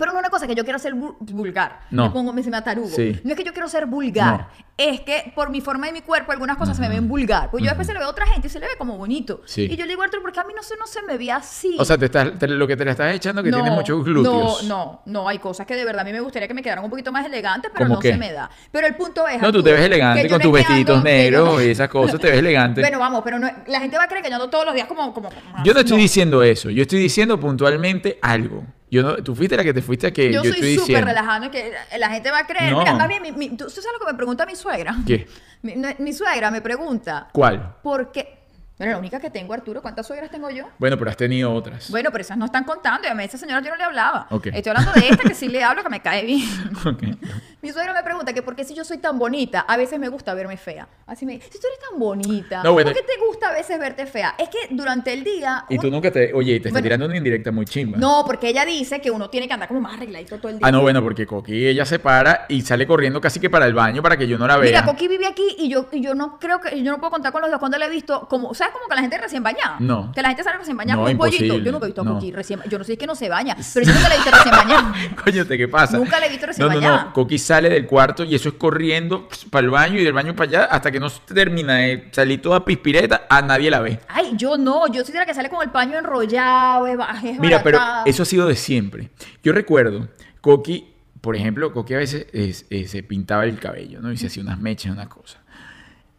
Pero no es una cosa que yo quiero ser vul- vulgar. No. Me pongo, me, se me atarugo. Sí. No es que yo quiero ser vulgar. No. Es que por mi forma de mi cuerpo algunas cosas se me ven vulgar. Pues yo después se le veo a otra gente y se le ve como bonito. Sí. Y yo le digo, Arturo, porque a mí no se, no se me ve así. O sea, te estás, te- lo que te le estás echando que no, tiene muchos glúteos. No, no, no, hay cosas que de verdad a mí me gustaría que me quedaran un poquito más elegantes, pero ¿Cómo no qué? se me da. Pero el punto es. No, tú Arturo, te ves elegante con tus es que vestiditos yo negros y esas cosas, te ves elegante. Bueno, vamos, pero no- la gente va a creer que yo ando todos los días como. como, como- Yo no estoy diciendo eso, yo estoy diciendo puntualmente algo. Yo no, tú fuiste la que te fuiste a que yo, Yo estoy soy súper diciendo. relajada, ¿no? que la gente va a creer. No. Mira, más bien, mi- mi- ¿tú sabes lo que me pregunta mi suegra? ¿Qué? Mi, mi suegra me pregunta, ¿Cuál? ¿por qué? Bueno, la única que tengo, Arturo, ¿cuántas suegras tengo yo? Bueno, pero has tenido otras. Bueno, pero esas no están contando. Y a mí esa señora yo no le hablaba. Estoy hablando de esta que sí le hablo, que me cae bien. Mi suegra me pregunta que por qué si yo soy tan bonita, a veces me gusta verme fea. Así me dice, si tú eres tan bonita, No. ¿por qué te gusta a veces verte fea? Es que durante el día... Y tú un- nunca te. Oye, te está Bueno. tirando una indirecta muy chimba. No, porque ella dice que uno tiene que andar como más arregladito todo el día. Ah, no, bueno, porque Coqui ella se para y sale corriendo casi que para el baño para que yo no la vea. Mira, Coqui vive aquí y yo, y yo no creo que, yo no puedo contar con los dos cuando la he visto, como, ¿sabes como que la gente recién bañada? No. Que la gente sale recién bañada No, con un pollito. Yo nunca he visto a No. Coqui recién, yo no sé si es que no se baña, pero yo nunca la he visto recién bañada. Coño, ¿te qué pasa? Nunca la he visto recién No, no, bañada. no. Coqui sale del cuarto y eso es corriendo para el baño y del baño para allá hasta que no se termina de salir toda pispireta, a nadie la ve. Ay, yo no, yo soy de la que sale con el paño enrollado, es, Mira, pero eso ha sido de siempre. Yo recuerdo, Coqui, por ejemplo, Coqui a veces es- eh, se pintaba el cabello, ¿no? Y se hacía unas mechas, una cosa.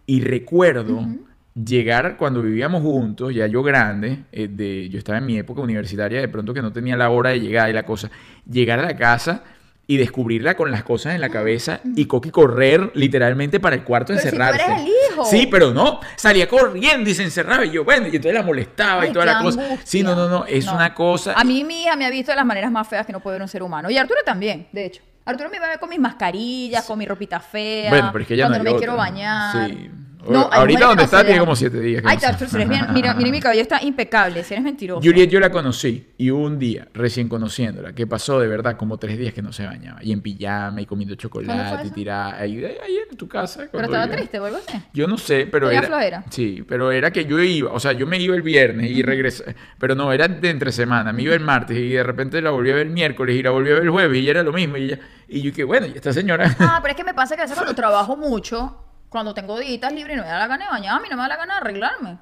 Y recuerdo llegar cuando vivíamos juntos, ya yo grande, eh, de, yo estaba en mi época universitaria, de pronto que no tenía la hora de llegar y la cosa, llegar a la casa y descubrirla con las cosas en la cabeza y Coqui correr literalmente para el cuarto Pero si tú encerrarse. eres el hijo. Sí, pero no, salía corriendo y se encerraba y yo, bueno, y entonces la molestaba y toda la cosa. angustia. Sí, no, no, no, es No. una cosa. A mí mi hija me ha visto de las maneras más feas que no puede ver un ser humano. Y Arturo también, de hecho. Arturo me va a ver con mis mascarillas, con mi ropita fea. Bueno, pero es que ella cuando no me quiero bañar. Sí. No, Ahorita donde está tiene como siete días. que Ay, no Arturo, si eres bien, mira, mira, mi cabello está impecable, si eres mentiroso. Juliet yo la conocí y hubo un día, recién conociéndola, que pasó de verdad como tres días que no se bañaba. Y en pijama y comiendo ¿Cuándo chocolate y tirada. Ahí, ahí en tu casa. Pero estaba yo- triste o algo así. Yo no sé, pero ¿Tenía era... flojera? Sí, pero era que yo iba, o sea, yo me iba el viernes y regresé, pero no, era de entre semana, me iba el martes y de repente la volví a ver el miércoles y la volví a ver el jueves y era lo mismo y, ella, y yo que bueno, y esta señora... Ah, pero es que me pasa que a veces cuando trabajo mucho, cuando tengo días libres y no me da la gana de bañarme, no me da la gana de arreglarme.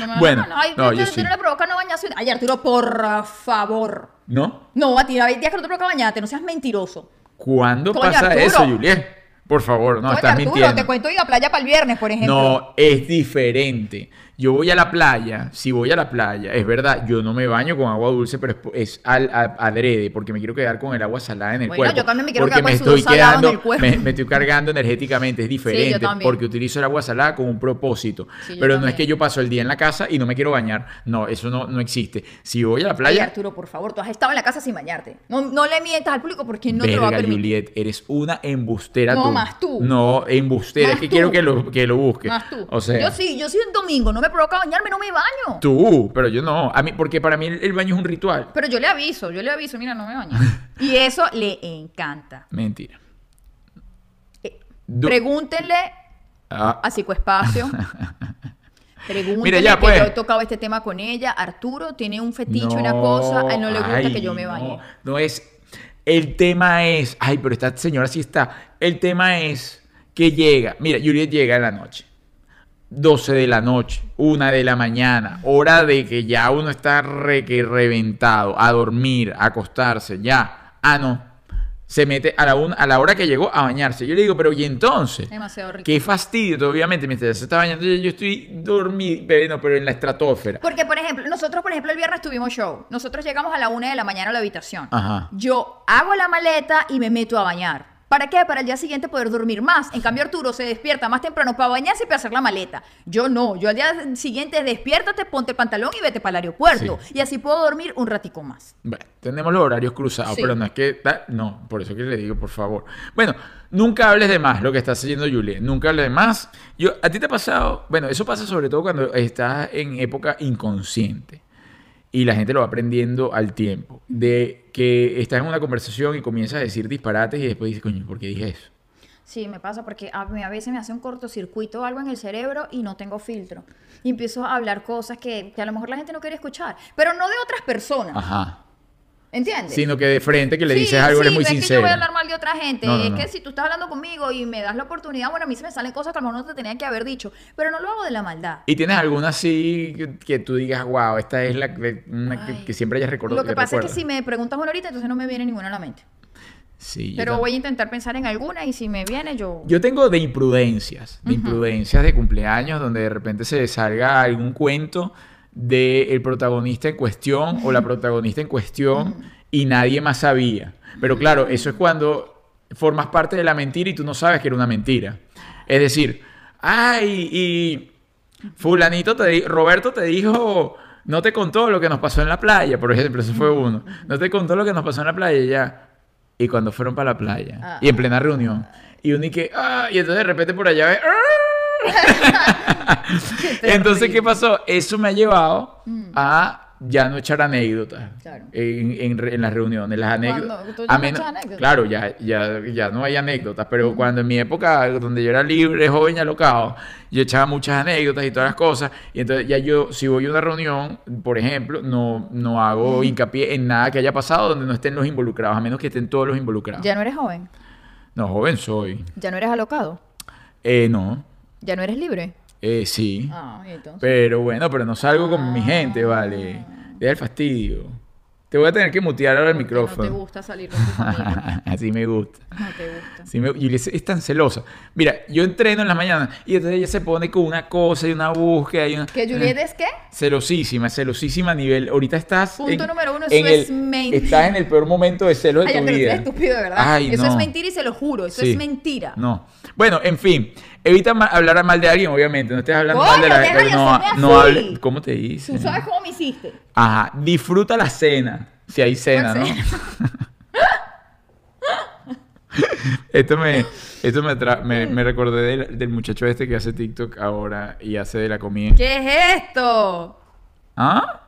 No me da Bueno, la gana. Ay, no, yo sí. no le provoca no bañarse. Ay, Arturo, por favor. ¿No? No, a ti hay días que no te provoca bañarte, no seas mentiroso. ¿Cuándo Coño, pasa Arturo. eso, Juliet? Por favor, no, Oye, estás Arturo, mintiendo. te cuento ir a playa para el viernes, por ejemplo. No, es diferente. Yo voy a la playa, si voy a la playa, es verdad, yo no me baño con agua dulce, pero es, es al, a- adrede, porque me quiero quedar con el agua salada en el Bueno, cuerpo. yo también me quiero porque quedar con me el estoy salado en quedando, el cuerpo. Me, me estoy cargando energéticamente, es diferente, porque utilizo el agua salada con un propósito. Sí, pero no es que yo paso el día en la casa y no me quiero bañar. No, eso no, no existe. Si voy a la Ay, playa, Arturo, por favor, tú has estado en la casa sin bañarte. No, no le mientas al público porque no te lo va a permitir. Juliet, eres una embustera No, tú. más tú. No, embustera. Más es que tú. quiero que lo, que lo busques. Más tú. O sea, yo sí, yo sí un domingo, no me provoca bañarme, no me baño. tú, pero yo no. A mí, porque para mí el, el baño es un ritual. Pero yo le aviso, yo le aviso, mira, no me baño. y eso le encanta. Mentira. Eh, Pregúntenle Ah, a Psicoespacio. Pregúntenle Mira, ya, que pues. yo he tocado este tema con ella. Arturo tiene un fetiche, una no, cosa, a él no le gusta ay, que yo me no, bañe. No, es. El tema es. Ay, pero esta señora sí está. El tema es que llega. Mira, Juliet llega en la noche. 12 de la noche, 1 de la mañana, hora de que ya uno está re que reventado, a dormir, a acostarse, ya. Ah, no. Se mete a la, una- a la hora que llegó a bañarse. Yo le digo, pero ¿y entonces? Demasiado rico. Qué fastidio, obviamente, mientras se está bañando, yo, estoy dormido, pero, no, pero en la estratosfera. Porque, por ejemplo, nosotros, por ejemplo, el viernes tuvimos show. Nosotros llegamos a la una de la mañana a la habitación. Ajá. Yo hago la maleta y me meto a bañar. ¿Para qué? Para el día siguiente poder dormir más. En cambio, Arturo se despierta más temprano para bañarse y para hacer la maleta. Yo no. Yo al día siguiente despiértate, ponte el pantalón y vete para el aeropuerto. Y así puedo dormir un ratico más. Bueno, tenemos los horarios cruzados, Sí. pero no es que... No, por eso que le digo, por favor. Bueno, nunca hables de más lo que está haciendo Juliet. Nunca hables de más. Yo, ¿A ti te ha pasado? Bueno, eso pasa sobre todo cuando estás en época inconsciente. Y la gente lo va aprendiendo al tiempo. De que estás en una conversación y comienzas a decir disparates y después dices, coño, ¿por qué dije eso? Sí, me pasa porque a mí a veces me hace un cortocircuito o algo en el cerebro y no tengo filtro. Y empiezo a hablar cosas que, que a lo mejor la gente no quiere escuchar. Pero no de otras personas. Ajá. ¿Entiendes? Sino que de frente que le Sí, dices algo, eres sí, muy no es sincero. que yo voy a hablar mal de otra gente. No, no, es no. que si tú estás hablando conmigo y me das la oportunidad, bueno, a mí se me salen cosas que a lo mejor no te tenía que haber dicho. Pero no lo hago de la maldad. ¿Y tienes alguna así que, que tú digas, wow, esta es la que, una que- que siempre hayas recordado? Lo que pasa es que si me preguntas una ahorita, entonces no me viene ninguna a la mente. Sí, Pero voy a intentar pensar en alguna y si me viene, yo. Yo tengo de imprudencias, de Ujú. imprudencias de cumpleaños donde de repente se salga algún cuento del protagonista en cuestión o la protagonista en cuestión y nadie más sabía. Pero claro, eso es cuando formas parte de la mentira y tú no sabes que era una mentira. Es decir, ay, y fulanito te Roberto te dijo, no te contó lo que nos pasó en la playa, por ejemplo, eso fue uno. No te contó lo que nos pasó en la playa ya. Y cuando fueron para la playa Ah. y en plena reunión y uno y que, ah, y entonces de repente por allá ve, "Ah". entonces ¿qué pasó? Eso me ha llevado a ya no echar anécdotas Mm. Claro. en, en re- en las reuniones, las anécdotas. Claro, ya, ya, ya no hay anécdotas, pero cuando en mi época, donde yo era libre, joven y alocado, yo echaba muchas anécdotas y todas las cosas, y entonces ya yo, si voy a una reunión, por ejemplo, no, no hago hincapié en nada que haya pasado donde no estén los involucrados, a menos que estén todos los involucrados. Ya no eres joven. No, joven soy. Ya no eres alocado. Eh, no, Ya no eres libre. eh, sí. Ah, entonces. Pero bueno, pero no salgo con mi gente, vale. Deja el fastidio. Te voy a tener que mutear ahora el Porque No te micrófono. gusta salir con. Así me gusta. No te gusta. Sí me- y es, es tan celosa. Mira, yo entreno en las mañanas y entonces ella se pone con una cosa y una búsqueda y una... ¿Que Juliet es qué? Celosísima, celosísima a nivel... Ahorita estás... Punto número uno, en eso es mentira. Estás en el peor momento de celos de Ay, tu vida. eres estúpido, de verdad. Ay, eso no. es mentira y se lo juro. Eso Sí. es mentira. No. Bueno, en fin. Evita ma- hablar mal de alguien, obviamente. No estés hablando Coño, mal de la de no, no así. hable. ¿Cómo te dice? ¿Tú sabes cómo me hiciste? Ajá. Disfruta la cena. Si hay cena, ¿Cuál ¿no? Esto me, esto me, me, me recordé del, del muchacho este que hace TikTok ahora y hace de la comida. ¿Qué es esto? ¿Ah?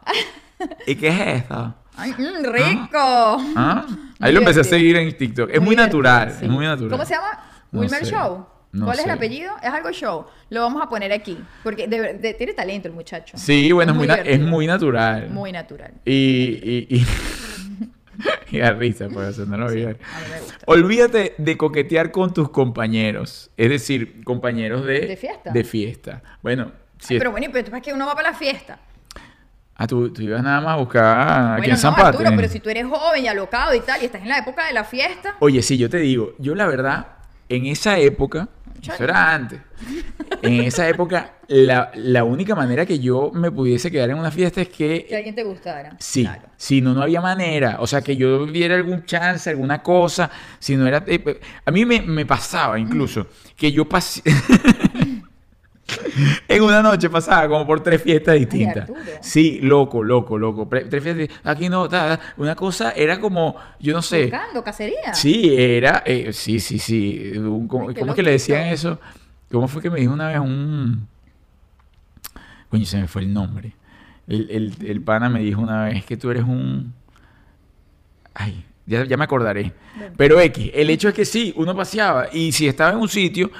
¿Y qué es esto? Ay, mm, rico. ¿Ah? Ahí lo empecé a seguir en TikTok. Es muy, natural, sí. es muy natural. ¿Cómo se llama? No Wilmer sé, Show. No ¿Cuál es el apellido? Es algo show. Lo vamos a poner aquí. Porque de ver- de- tiene talento el muchacho. Sí, bueno, es muy, es natural. Muy natural. Y, y, y, y da risa, pues, o sea, no lo vi. A mí me gusta. Olvídate de coquetear con tus compañeros. Es decir, compañeros de... ¿De fiesta? De fiesta. Bueno, si... Ay, pero bueno, pero ¿para qué uno va para la fiesta? Ah, tú, tú ibas nada más a buscar aquí bueno, en San no, Arturo, pero si tú eres joven y alocado y tal, y estás en la época de la fiesta, Oye, sí, yo te digo, yo la verdad, en esa época, eso era antes, en esa época, la, la única manera que yo me pudiese quedar en una fiesta es que que, alguien te gustara. sí, Claro. si no, no había manera, o sea, que yo viera algún chance, alguna cosa, si no era... eh, eh, a mí me, me pasaba incluso que yo pasé... En una noche pasaba como por tres fiestas distintas. Sí, loco, loco, loco. Tres fiestas. Aquí no, ta, ta. una cosa era como, yo no sé. Buscando, cacería. Sí, era, eh, sí, sí, sí. un- ¿Cómo, Ay, qué cómo es que le decían eso? ¿Cómo fue que me dijo una vez un... Coño, se me fue el nombre. El, el, el pana me dijo una vez que tú eres un... Ay, ya, ya me acordaré. Pero X, el hecho es que sí, uno paseaba y si estaba en un sitio,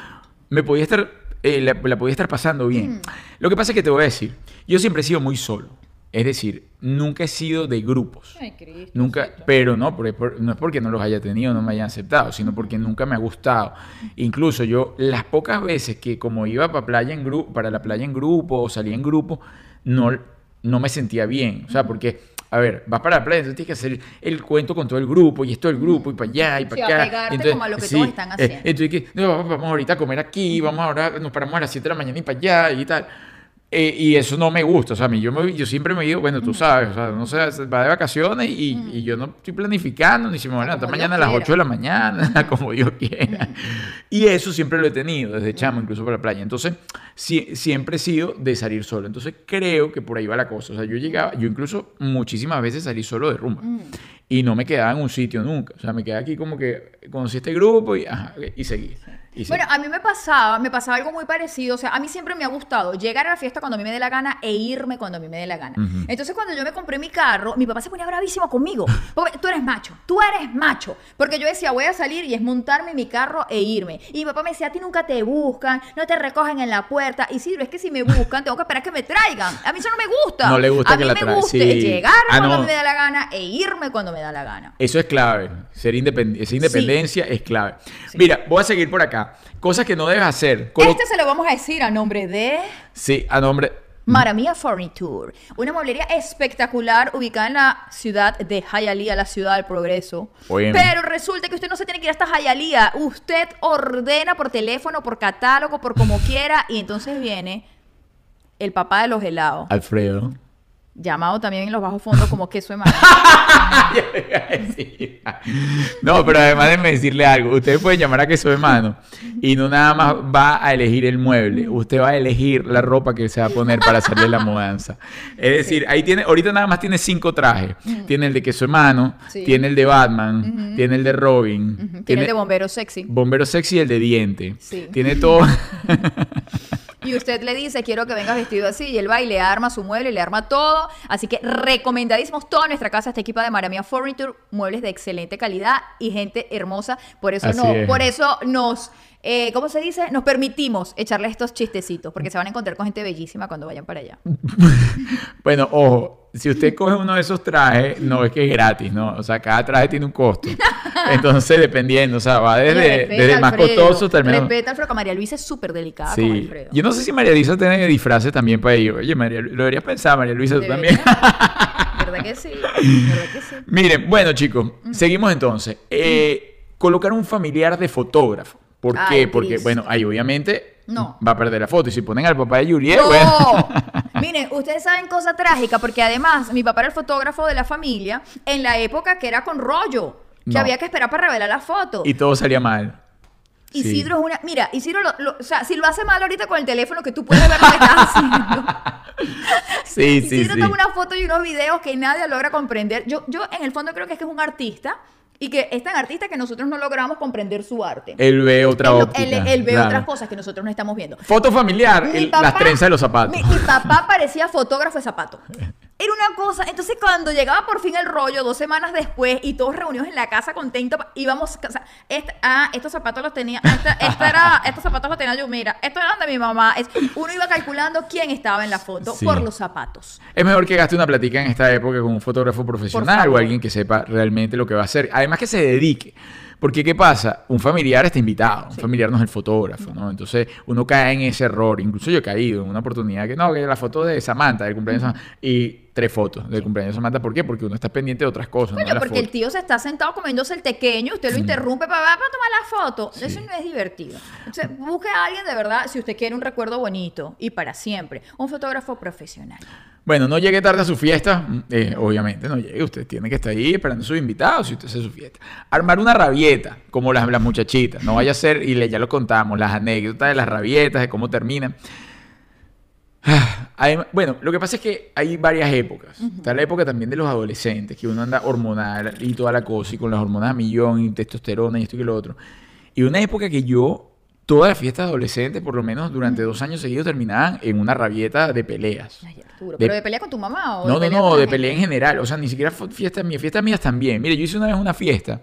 me podía estar, eh, la, la podía estar pasando bien. Mm. Lo que pasa es que te voy a decir, yo siempre he sido muy solo. Es decir, nunca he sido de grupos. Ay, Cristo. Nunca, pero no, por- no es porque no los haya tenido, no me hayan aceptado, sino porque nunca me ha gustado. Incluso yo, las pocas veces que como iba para playa en grupo, para la playa en grupo o salía en grupo, no, no me sentía bien. O sea, porque, a ver, vas para la playa, entonces tienes que hacer el cuento con todo el grupo, y esto el grupo, y para allá, y para Sí, acá. apegarte Entonces, como a lo que sí, todos están eh, haciendo. entonces, que, no, vamos ahorita a comer aquí, vamos ahora, nos paramos a las 7 de la mañana y para allá, y tal. Eh, y eso no me gusta, o sea, a mí yo, me- yo siempre me ido, bueno, tú sabes, o sea, no sé, va de vacaciones y, y yo no estoy planificando, ni si me voy a levantar mañana a las quiera. 8 de la mañana, como yo quiera. Y eso siempre lo he tenido, desde chamo, incluso para la playa. Entonces, sí- siempre he sido de salir solo. Entonces, creo que por ahí va la cosa. O sea, yo llegaba, yo incluso muchísimas veces salí solo de rumba. Y no me quedaba en un sitio nunca. O sea, me quedaba aquí como que conocí este grupo y, ajá, y seguí. Y. Bueno, a mí me pasaba, me pasaba algo muy parecido. O sea, a mí siempre me ha gustado llegar a la fiesta cuando a mí me dé la gana e irme cuando a mí me dé la gana. Entonces, cuando yo me compré mi carro, mi papá se ponía bravísimo conmigo. Porque tú eres macho, tú eres macho. Porque yo decía, voy a salir y es montarme mi carro e irme. Y mi papá me decía, a ti nunca te buscan, no te recogen en la puerta. Y sí, pero es que si me buscan, tengo que esperar que me traigan. A mí eso no me gusta. No le gusta a que mí la me gusta sí. llegar Ah, cuando no. me da la gana e irme cuando me da la gana. Eso es clave. Ser independ- esa independencia es clave. Sí. Mira, voy a seguir por acá. Cosas que no debes hacer. Colo- Este se lo vamos a decir a nombre de... Sí, a nombre. Maramia Furniture, una mueblería espectacular ubicada en la ciudad de Hialeah, la ciudad del progreso. Pero resulta que usted no se tiene que ir hasta Hialeah, usted ordena por teléfono, por catálogo, por como quiera, y entonces viene el papá de los helados, Alfredo. Llamado también en los bajos fondos como queso de decir. No, pero además déjenme decirle algo. Ustedes pueden llamar a queso de mano y no nada más va a elegir el mueble. Usted va a elegir la ropa que se va a poner para hacerle la mudanza. Es decir, ahí tiene, ahorita nada más tiene cinco trajes. Tiene el de queso de mano, Sí. tiene el de Batman, tiene el de Robin, Tiene el de bombero sexy. bombero sexy y el de diente. Sí. Tiene todo. Y usted le dice, quiero que vengas vestido así, y él va y le arma su mueble, le arma todo. Así que recomendadísimos, toda nuestra casa está equipada de Maramia Furniture, muebles de excelente calidad y gente hermosa. Por eso, Así no, es. por eso nos, eh, ¿cómo se dice? Nos permitimos echarle estos chistecitos, porque se van a encontrar con gente bellísima cuando vayan para allá. Bueno, ojo, si usted coge uno de esos trajes, no es que es gratis, ¿no? O sea, cada traje tiene un costo. Entonces, dependiendo, o sea, va desde, Respeta, desde el más Alfredo, costoso hasta el menos. Respeta, Alfredo, que María Luisa es súper delicada con Sí. Alfredo. Yo no sé si María Luisa tiene disfraces también para ello. Oye, María, Lu- lo deberías pensar, María Luisa, tú Debería. también. ¿Verdad que sí? ¿Verdad que sí? Miren, bueno, chicos, seguimos entonces. Eh, colocar un familiar de fotógrafo. ¿Por Ay, qué? Porque, Cristo. bueno, ahí obviamente No. va a perder la foto. Y si ponen al papá de Yuriel, ¡No! bueno. Miren, ustedes saben cosa trágica, porque además mi papá era el fotógrafo de la familia en la época que era con rollo, que No. había que esperar para revelar la foto. y todo salía mal. Isidro es una. Mira, Isidro, lo, lo- o sea, si lo hace mal ahorita con el teléfono, que tú puedes ver lo que estás haciendo. Sí, sí, Isidro sí. toma una foto y unos videos que nadie logra comprender. Yo, yo, en el fondo, creo que es que es un artista Y que es tan artista que nosotros no logramos comprender su arte. Él ve otra Él óptica. él- él ve claro. otras cosas que nosotros no estamos viendo. Foto familiar, Mi el- papá- las trenzas de los zapatos. Mi, mi papá parecía fotógrafo de zapatos. Era una cosa. Entonces, cuando llegaba por fin el rollo, dos semanas después, y todos reunidos en la casa contentos, íbamos. O sea, esta- ah, estos zapatos los tenía. Esta, esta era, estos zapatos los tenía yo. Mira, estos eran de mi mamá. Es- uno iba calculando quién estaba en la foto Sí. por los zapatos. Es mejor que gaste una platica en esta época con un fotógrafo profesional o alguien que sepa realmente lo que va a hacer. Además que se dedique. Porque ¿qué pasa? Un familiar está invitado, un familiar no es el fotógrafo, ¿no? Entonces uno cae en ese error. Incluso yo he caído en una oportunidad que no, que la foto de Samantha, del cumpleaños de Samantha, y tres fotos del cumpleaños de Samantha. ¿Por qué? Porque uno está pendiente de otras cosas. no Coño, la porque el tío se está sentado comiéndose el tequeño, usted lo interrumpe para, para tomar la foto. Eso no es divertido. Entonces, busque a alguien de verdad, si usted quiere un recuerdo bonito y para siempre, un fotógrafo profesional. Bueno, no llegue tarde a su fiesta, eh, obviamente no llegue, usted tiene que estar ahí esperando a sus invitados si usted hace su fiesta. Armar una rabieta, como las, las muchachitas, no vaya a ser, y le, ya lo contamos, las anécdotas de las rabietas, de cómo terminan. Ah, además- bueno, lo que pasa es que hay varias épocas. Está la época también de los adolescentes, que uno anda hormonal y toda la cosa, y con las hormonas a millón, y testosterona y esto y lo otro. Y una época que yo, todas las fiestas adolescentes, por lo menos durante dos años seguidos, terminaban en una rabieta de peleas. Ay. De- ¿Pero de pelea con tu mamá o No, no, no, de pelea en general. O sea, ni siquiera fue fiesta mía, fiestas mías también. Mire, yo hice una vez una fiesta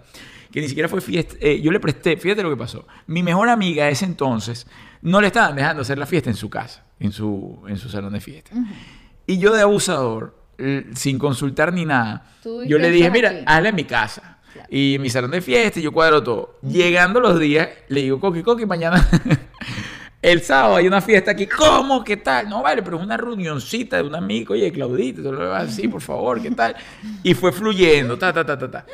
que ni siquiera fue fiesta. eh, yo le presté, fíjate lo que pasó. Mi mejor amiga de ese entonces no le estaban dejando hacer la fiesta en su casa, en su, en su salón de fiesta. Y yo de abusador, sin consultar ni nada, yo le dije, mira, aquí". hazla en mi casa. Claro. Y mi salón de fiesta, y yo cuadro todo. Llegando los días, le digo, Coqui, Coqui, mañana... El sábado hay una fiesta aquí. ¿Cómo? ¿Qué tal? No, vale, pero es una reunioncita de un amigo. Oye, Claudita, te lo vas así, por favor, ¿qué tal? Y fue fluyendo, ta, ta, ta, ta, ta.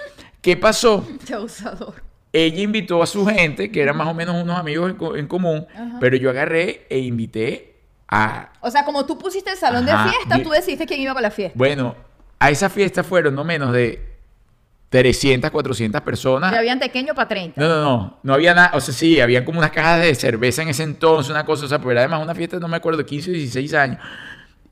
¿Qué pasó? Qué abusador. Ella invitó a su gente, que eran más o menos unos amigos en, co- en común, pero yo agarré e invité a... O sea, como tú pusiste el salón Ajá, de fiesta, y- tú decidiste quién iba para la fiesta. Bueno, a esa fiesta fueron no menos de 300, 400 personas. Que habían pequeño para 30. No, no, no. No había nada. O sea, sí, había como unas cajas de cerveza en ese entonces, una cosa. O sea, pero además una fiesta, no me acuerdo, de 15 o 16 años.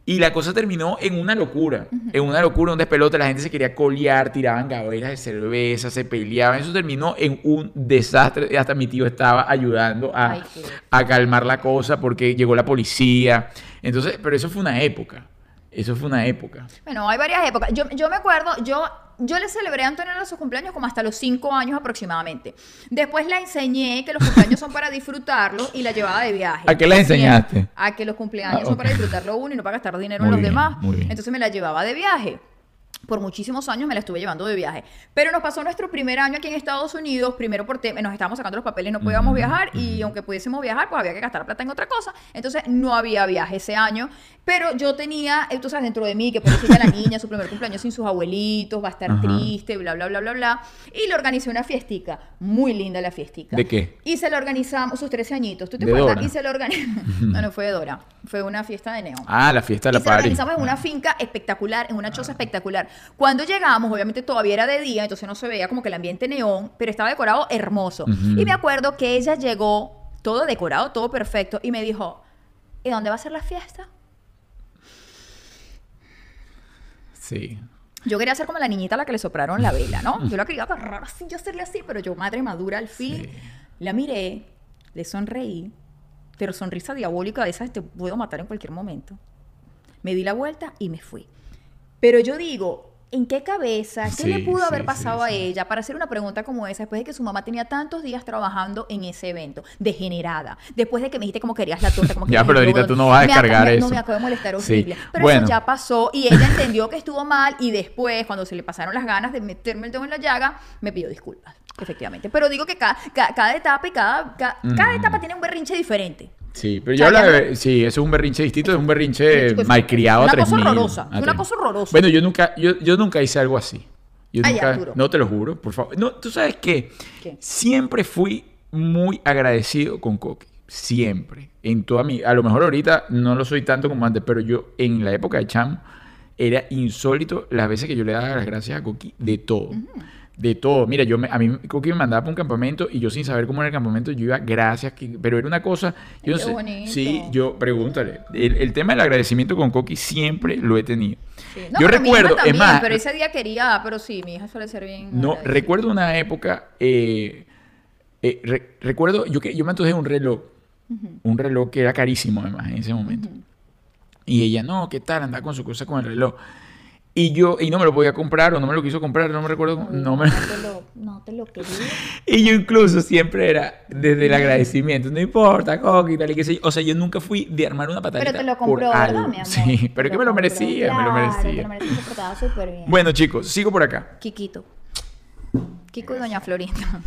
Y la cosa terminó en una locura. En una locura, un despelote. La gente se quería colear, tiraban gaveras de cerveza, se peleaban. Eso terminó en un desastre. Hasta mi tío estaba ayudando a, Ay, qué- a calmar la cosa porque llegó la policía. Entonces, pero eso fue una época. Eso fue una época. Bueno, hay varias épocas. Yo, yo me acuerdo, yo, yo le celebré a Antonella sus cumpleaños como hasta los 5 años aproximadamente. Después la enseñé que los cumpleaños son para disfrutarlos y la llevaba de viaje. ¿A qué la enseñaste? A que los cumpleaños Ah, son para disfrutarlo uno y no para gastar dinero Muy en los bien, demás. muy bien. Entonces me la llevaba de viaje. Por muchísimos años me la estuve llevando de viaje. Pero nos pasó nuestro primer año aquí en Estados Unidos, primero por nos estábamos sacando los papeles, no podíamos viajar y aunque pudiésemos viajar, pues había que gastar plata en otra cosa. Entonces no había viaje ese año. Pero yo tenía, eh, tú sabes, dentro de mí que pobrecita la niña, su primer cumpleaños sin sus abuelitos, va a estar Ajá. triste, bla, bla, bla, bla, bla. Y le organicé una fiestica, muy linda la fiestica. ¿De qué? Y se la organizamos, sus 13 añitos, ¿tú te ¿De acuerdas? Y se la organizamos. no, no fue de Dora, fue una fiesta de neón. Ah, la fiesta de Y la se la party. organizamos en una finca espectacular, en una choza espectacular. Cuando llegamos, obviamente todavía era de día, entonces no se veía como que el ambiente neón, pero estaba decorado hermoso. Ujú. Y me acuerdo que ella llegó, todo decorado, todo perfecto, y me dijo, ¿y dónde va a ser la fiesta? Sí. Yo quería ser como la niñita a la que le soplaron la vela, ¿no? Yo la quería agarrar así, yo hacerle así, pero yo, madre madura, al fin, Sí. la miré, le sonreí, pero sonrisa diabólica de esas te puedo matar en cualquier momento. Me di la vuelta y me fui. Pero yo digo, ¿en qué cabeza? ¿Qué Sí, le pudo sí, haber sí, pasado a ella para hacer una pregunta como esa después de que su mamá tenía tantos días trabajando en ese evento? Degenerada. Después de que me dijiste cómo querías la torta, como Ya, querías pero ahorita tú no vas a descargar eso. No, me acabo de molestar Sí. horrible. Pero Bueno. eso ya pasó y ella entendió que estuvo mal y después, cuando se le pasaron las ganas de meterme el dedo en la llaga, me pidió disculpas, efectivamente. Pero digo que cada, ca- cada etapa y cada, ca- cada Mm. etapa tiene un berrinche diferente. Sí, pero yo ya de... Sí, eso es un berrinche distinto, es un berrinche malcriado una a cosa 3000. horrorosa, a una 3000. cosa horrorosa. Bueno, yo nunca, yo, yo nunca hice algo así. Yo Ay, nunca, Arturo. no te lo juro, por favor. No, tú sabes? ¿Qué? Siempre fui muy agradecido con Coqui. Siempre. En toda mi... A lo mejor ahorita no lo soy tanto como antes, pero yo en la época de chamo era insólito las veces que yo le daba las gracias a Coqui de todo. De todo. Mira, yo me- a mí Coqui me mandaba para un campamento y yo sin saber cómo era el campamento, yo iba, gracias, Kiki", pero era una cosa, yo no Qué sé, sí, yo, pregúntale, el, el tema del agradecimiento con Coqui siempre lo he tenido. Sí. yo recuerdo, es también, más, Pero ese día quería, pero sí, mi hija suele ser bien. no, recuerdo una época, eh, eh, re- recuerdo, yo, que, yo me antojé un reloj, un reloj que era carísimo además en ese momento. Y ella, no, ¿qué tal? Andaba con su cosa con el reloj. Y yo, y no me lo podía comprar o no me lo quiso comprar, no me recuerdo, no me... No te lo, no te lo quería. Y yo incluso siempre era desde el agradecimiento, no importa, Coqui, tal y qué sé yo. O sea, yo nunca fui de armar una patadita Pero te lo compró, ¿verdad, mi amor? Sí, pero es que me lo merecía, me lo merecía. Te lo merecía, portaba súper bien. Bueno, chicos, sigo por acá. Kikito. Kiko y Doña Florinda.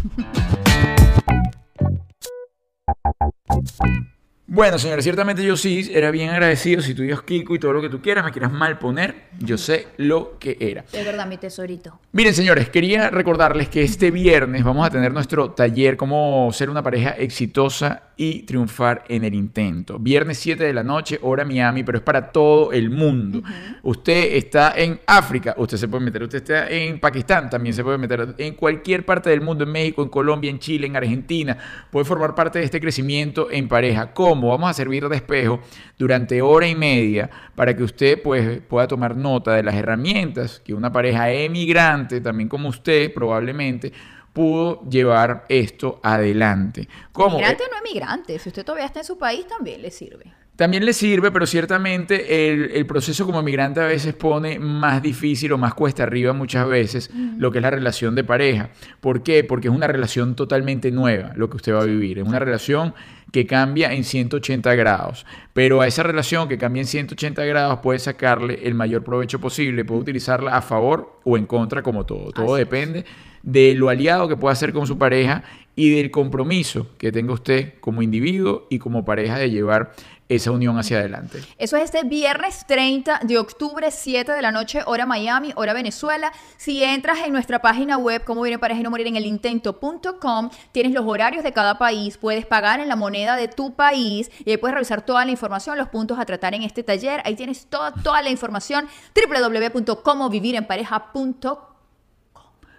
Bueno, señores, ciertamente yo sí era bien agradecido. Si tú digas Kiko y todo lo que tú quieras, me quieras mal poner, yo sé lo que era. De verdad, mi tesorito. Miren, señores, quería recordarles que este viernes vamos a tener nuestro taller Cómo ser una pareja exitosa y triunfar en el intento. Viernes 7 de la noche, hora Miami, pero es para todo el mundo. Usted está en África, usted se puede meter. Usted está en Pakistán, también se puede meter. En cualquier parte del mundo, en México, en Colombia, en Chile, en Argentina, puede formar parte de este crecimiento en pareja. ¿Cómo? Vamos a servir de espejo durante hora y media para que usted pues, pueda tomar nota de las herramientas que una pareja emigrante, también como usted probablemente, pudo llevar esto adelante. ¿Cómo? Migrante o no emigrante. Si usted todavía está en su país, también le sirve. También le sirve, pero ciertamente el, el proceso como migrante a veces pone más difícil o más cuesta arriba muchas veces lo que es la relación de pareja. ¿Por qué? Porque es una relación totalmente nueva lo que usted va a vivir. Es una relación que cambia en 180 grados. Pero a esa relación que cambia en 180 grados puede sacarle el mayor provecho posible, puede utilizarla a favor o en contra como todo. Todo Así es. depende de lo aliado que pueda hacer con su pareja y del compromiso que tenga usted como individuo y como pareja de llevar esa unión hacia adelante. Eso es este viernes 30 de octubre, 7 de la noche, hora Miami, hora Venezuela. Si entras en nuestra página web, como viene pareja y no morir en el intento.com, tienes los horarios de cada país, puedes pagar en la moneda de tu país y ahí puedes revisar toda la información, los puntos a tratar en este taller. Ahí tienes toda, toda la información, www.comovivirenpareja.com.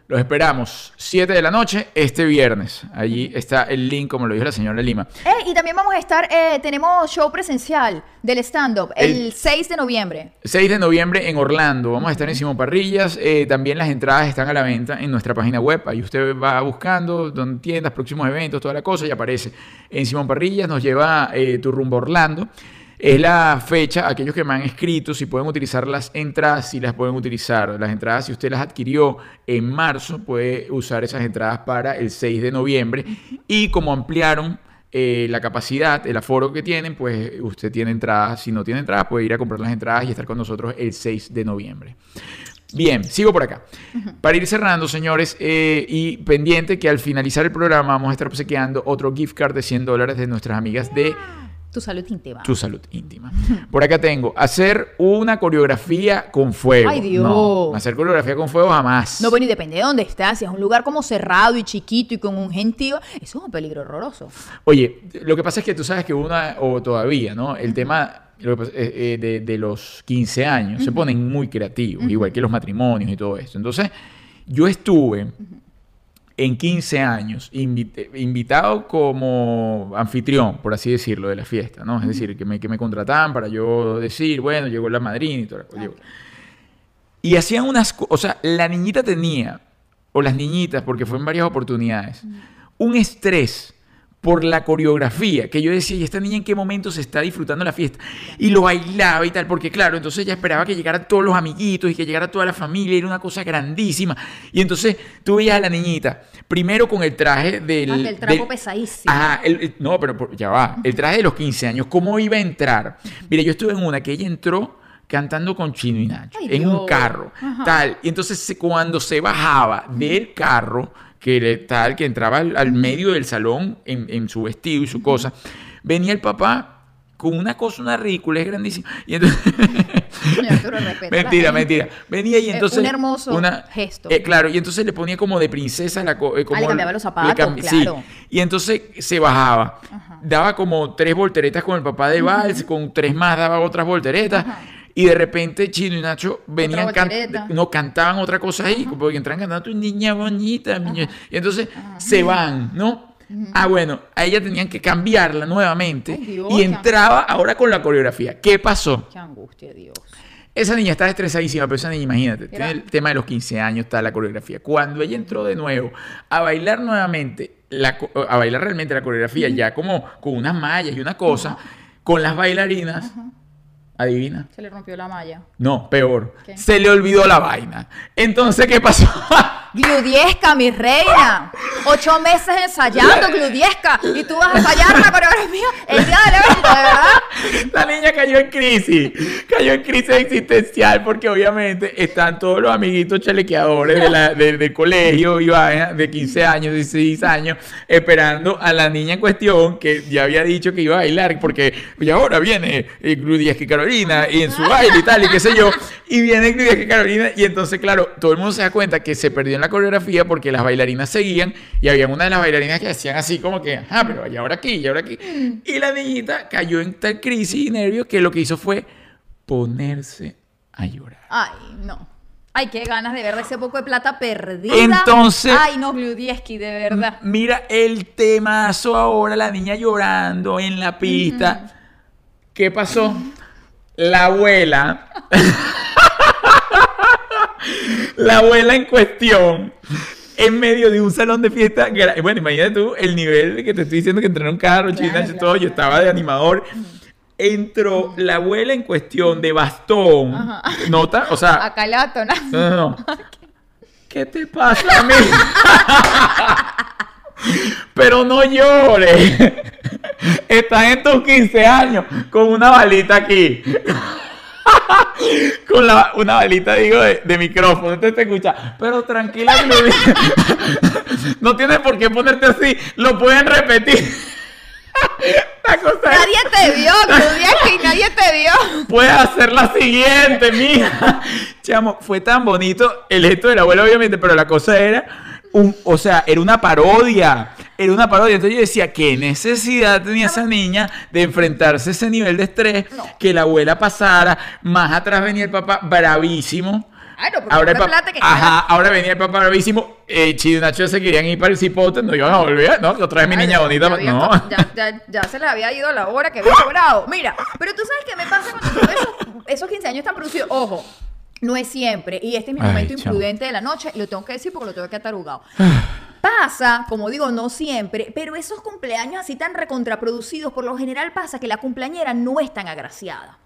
Los esperamos 7 de la noche este viernes. Allí está el link, como lo dijo la señora Lima. Eh, y también vamos a estar, eh, tenemos show presencial del stand-up el, El- 6 de noviembre. 6 de noviembre en Orlando. Vamos a estar en Simón Parrillas. Eh, también las entradas están a la venta en nuestra página web. Ahí usted va buscando donde tiendas, próximos eventos, toda la cosa y aparece. En Simón Parrillas nos lleva eh, tu rumbo a Orlando. Es la fecha, aquellos que me han escrito, si pueden utilizar las entradas, si las pueden utilizar. Las entradas, si usted las adquirió en marzo, puede usar esas entradas para el 6 de noviembre. Y como ampliaron eh, la capacidad, el aforo que tienen, pues usted tiene entradas. Si no tiene entradas, puede ir a comprar las entradas y estar con nosotros el 6 de noviembre. Bien, sigo por acá. Para ir cerrando, señores, eh, y pendiente que al finalizar el programa vamos a estar obsequiando otro gift card de 100 dólares de nuestras amigas de Tu salud íntima. Tu Salud Íntima. Por acá tengo, hacer una coreografía con fuego. Ay, Dios. No, hacer coreografía con fuego jamás. No, bueno, y depende de dónde estás. Si es un lugar como cerrado y chiquito y con un gentío, eso es un peligro horroroso. Oye, lo que pasa es que tú sabes que una, o todavía, ¿no? El tema eh, eh, de, de los 15 años se ponen muy creativos, igual que los matrimonios y todo esto. Entonces, yo estuve en 15 años invitado como anfitrión, por así decirlo, de la fiesta, ¿no? Es decir, que me, que me contrataban para yo decir, bueno, llegó la madrina y todo. la cosa. Y hacían unas cosas, o sea, la niñita tenía, o las niñitas, porque fue en varias oportunidades, un estrés por la coreografía, que yo decía, ¿y esta niña en qué momento se está disfrutando la fiesta? Y lo bailaba y tal, porque claro, entonces ella esperaba que llegaran todos los amiguitos y que llegara toda la familia, era una cosa grandísima. Y entonces tú veías a la niñita, primero con el traje del... Ah, el trapo del- pesadísimo. Ajá, el- el- no, pero ya va, el traje de los 15 años, ¿cómo iba a entrar? Mira, yo estuve en una que ella entró cantando con Chino y Nacho, Ay, en un carro, Ajá. tal. Y entonces cuando se bajaba del carro, que le- tal, que entraba al, al medio del salón en, en su vestido y su cosa, venía el papá con una cosa, una ridícula, es grandísima. Y entonces... Arturo, mentira, mentira. Venía y Eh, entonces... un hermoso gesto. eh, claro, y entonces le ponía como de princesa la... eh, como le cambiaba los zapatos, sí. claro. Y entonces se bajaba. Daba como tres volteretas con el papá de Vals, con tres más daba otras volteretas. Y de repente Chino y Nacho venían can- no cantaban otra cosa ahí, porque entran cantando tu niña bonita, mi niña". y entonces se van, ¿no? Ah, bueno, a ella tenían que cambiarla nuevamente Ay, Dios, y entraba ahora con la coreografía. ¿Qué pasó? Qué angustia, Dios. Esa niña estaba estresadísima, pero esa niña, imagínate, Era- tiene el tema de los 15 años, está la coreografía. Cuando ella entró de nuevo a bailar nuevamente, la co- a bailar realmente la coreografía, ya como con unas mallas y una cosa, con las bailarinas, adivina. Se le rompió la malla. No, peor. ¿Qué? Se le olvidó la vaina. Entonces, ¿qué pasó? Gludiesca, mi reina. Ocho meses ensayando Gludiesca. Y tú vas a ensayar la coreografía el día del evento, verdad. La niña cayó en crisis, cayó en crisis existencial porque obviamente están todos los amiguitos chalequeadores de del colegio y de 15 años, 16 años, esperando a la niña en cuestión que ya había dicho que iba a bailar porque y ahora viene eh, Gludiesca Carolina y en su baile y tal y qué sé yo, y viene Gludiesca Carolina y entonces claro, todo el mundo se da cuenta que se perdió la coreografía porque las bailarinas seguían y había una de las bailarinas que hacían así como que, ah, pero y ahora aquí, y ahora aquí. Y la niñita cayó en tal crisis y nervios que lo que hizo fue ponerse a llorar. Ay, no. Ay, qué ganas de ver ese poco de plata perdida. Entonces- Ay, no, Gludieski, de verdad. Mira el temazo ahora, la niña llorando en la pista. ¿Qué pasó? La abuela. la abuela en cuestión. En medio de un salón de fiesta. Bueno, imagínate tú el nivel que te estoy diciendo que carros, Claro, chinas y claro, todo. Yo estaba de animador. Entró la abuela en cuestión de bastón. Ajá. ¿Nota? O sea, Acá tona. no, no, no. ¿Qué te pasa a mí? Pero no llores. Estás en tus 15 años con una balita aquí. Con la- una balita, digo, de, de micrófono. Entonces te escucha. Pero tranquila. No tienes por qué ponerte así. Lo pueden repetir. Cosa es- Nadie te vio, Gludieski, nadie te vio. Puedes hacer la siguiente, mija. Chamo, fue tan bonito el gesto de la abuela, obviamente, pero la cosa era un, o sea, era una parodia. Era una parodia. Entonces yo decía, ¿qué necesidad tenía esa niña de enfrentarse a ese nivel de estrés? No. Que la abuela pasara, más atrás venía el papá bravísimo. Claro, porque Ahora el fue papá, plata que ajá, ahora venía el papá bravísimo. Eh, Chido y Nacho se querían ir para el cipote, no iban a volver, ¿no? Otra vez mi niña bonita. Ya, no. ya, ya- ya se le había ido la hora que había cobrado. Mira, pero tú sabes qué me pasa cuando tuve esos, esos 15 años tan producidos. Ojo, no es siempre. Y este es mi momento imprudente de la noche. Y lo tengo que decir porque lo tengo que atarugado. Pasa, como digo, no siempre, pero esos cumpleaños así tan recontraproducidos, por lo general pasa que la cumpleañera no es tan agraciada.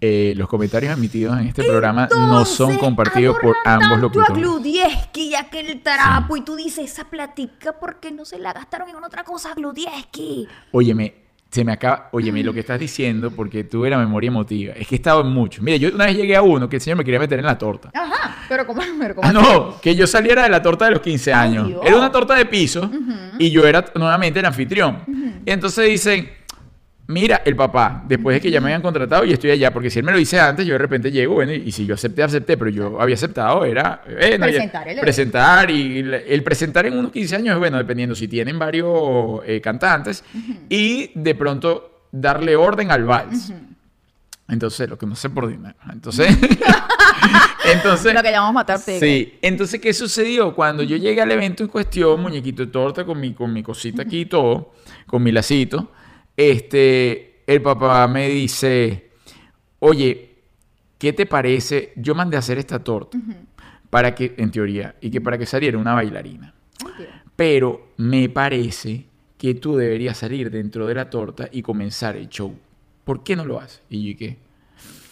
Eh, los comentarios emitidos en este programa no son compartidos por ambos a locutores. Gludieski y aquel trapo, y tú dices, esa platica, ¿por qué no se la gastaron en otra cosa, Gludieski? Óyeme, se me acaba. Óyeme, lo que estás diciendo, porque tuve la memoria emotiva. Es que he estado en muchos. Mira, yo una vez llegué a uno que el señor me quería meter en la torta. Ajá, pero como, pero como Ah, no, que yo saliera de la torta de los 15 Ay, años. Era una torta de piso y yo era nuevamente el anfitrión. Y entonces dicen, mira, el papá, después de que ya me habían contratado y estoy allá, porque si él me lo dice antes, yo de repente llego, bueno, y, y si yo acepté, acepté, pero yo había aceptado, era... eh, no, ya- Presentar el evento. presentar y el, el presentar en unos 15 años es bueno, dependiendo si tienen varios eh, cantantes y de pronto darle orden al vals. Entonces, lo que no sé por dinero. Entonces, entonces Lo que llamamos matar pega. Sí, entonces, ¿qué sucedió? Cuando yo llegué al evento en cuestión, muñequito de torta con mi, con mi cosita aquí y todo, con mi lacito, este, el papá me dice, oye, ¿qué te parece? Yo mandé a hacer esta torta para que, en teoría, y que para que saliera una bailarina. Pero me parece que tú deberías salir dentro de la torta y comenzar el show. ¿Por qué no lo haces? Y yo, ¿qué?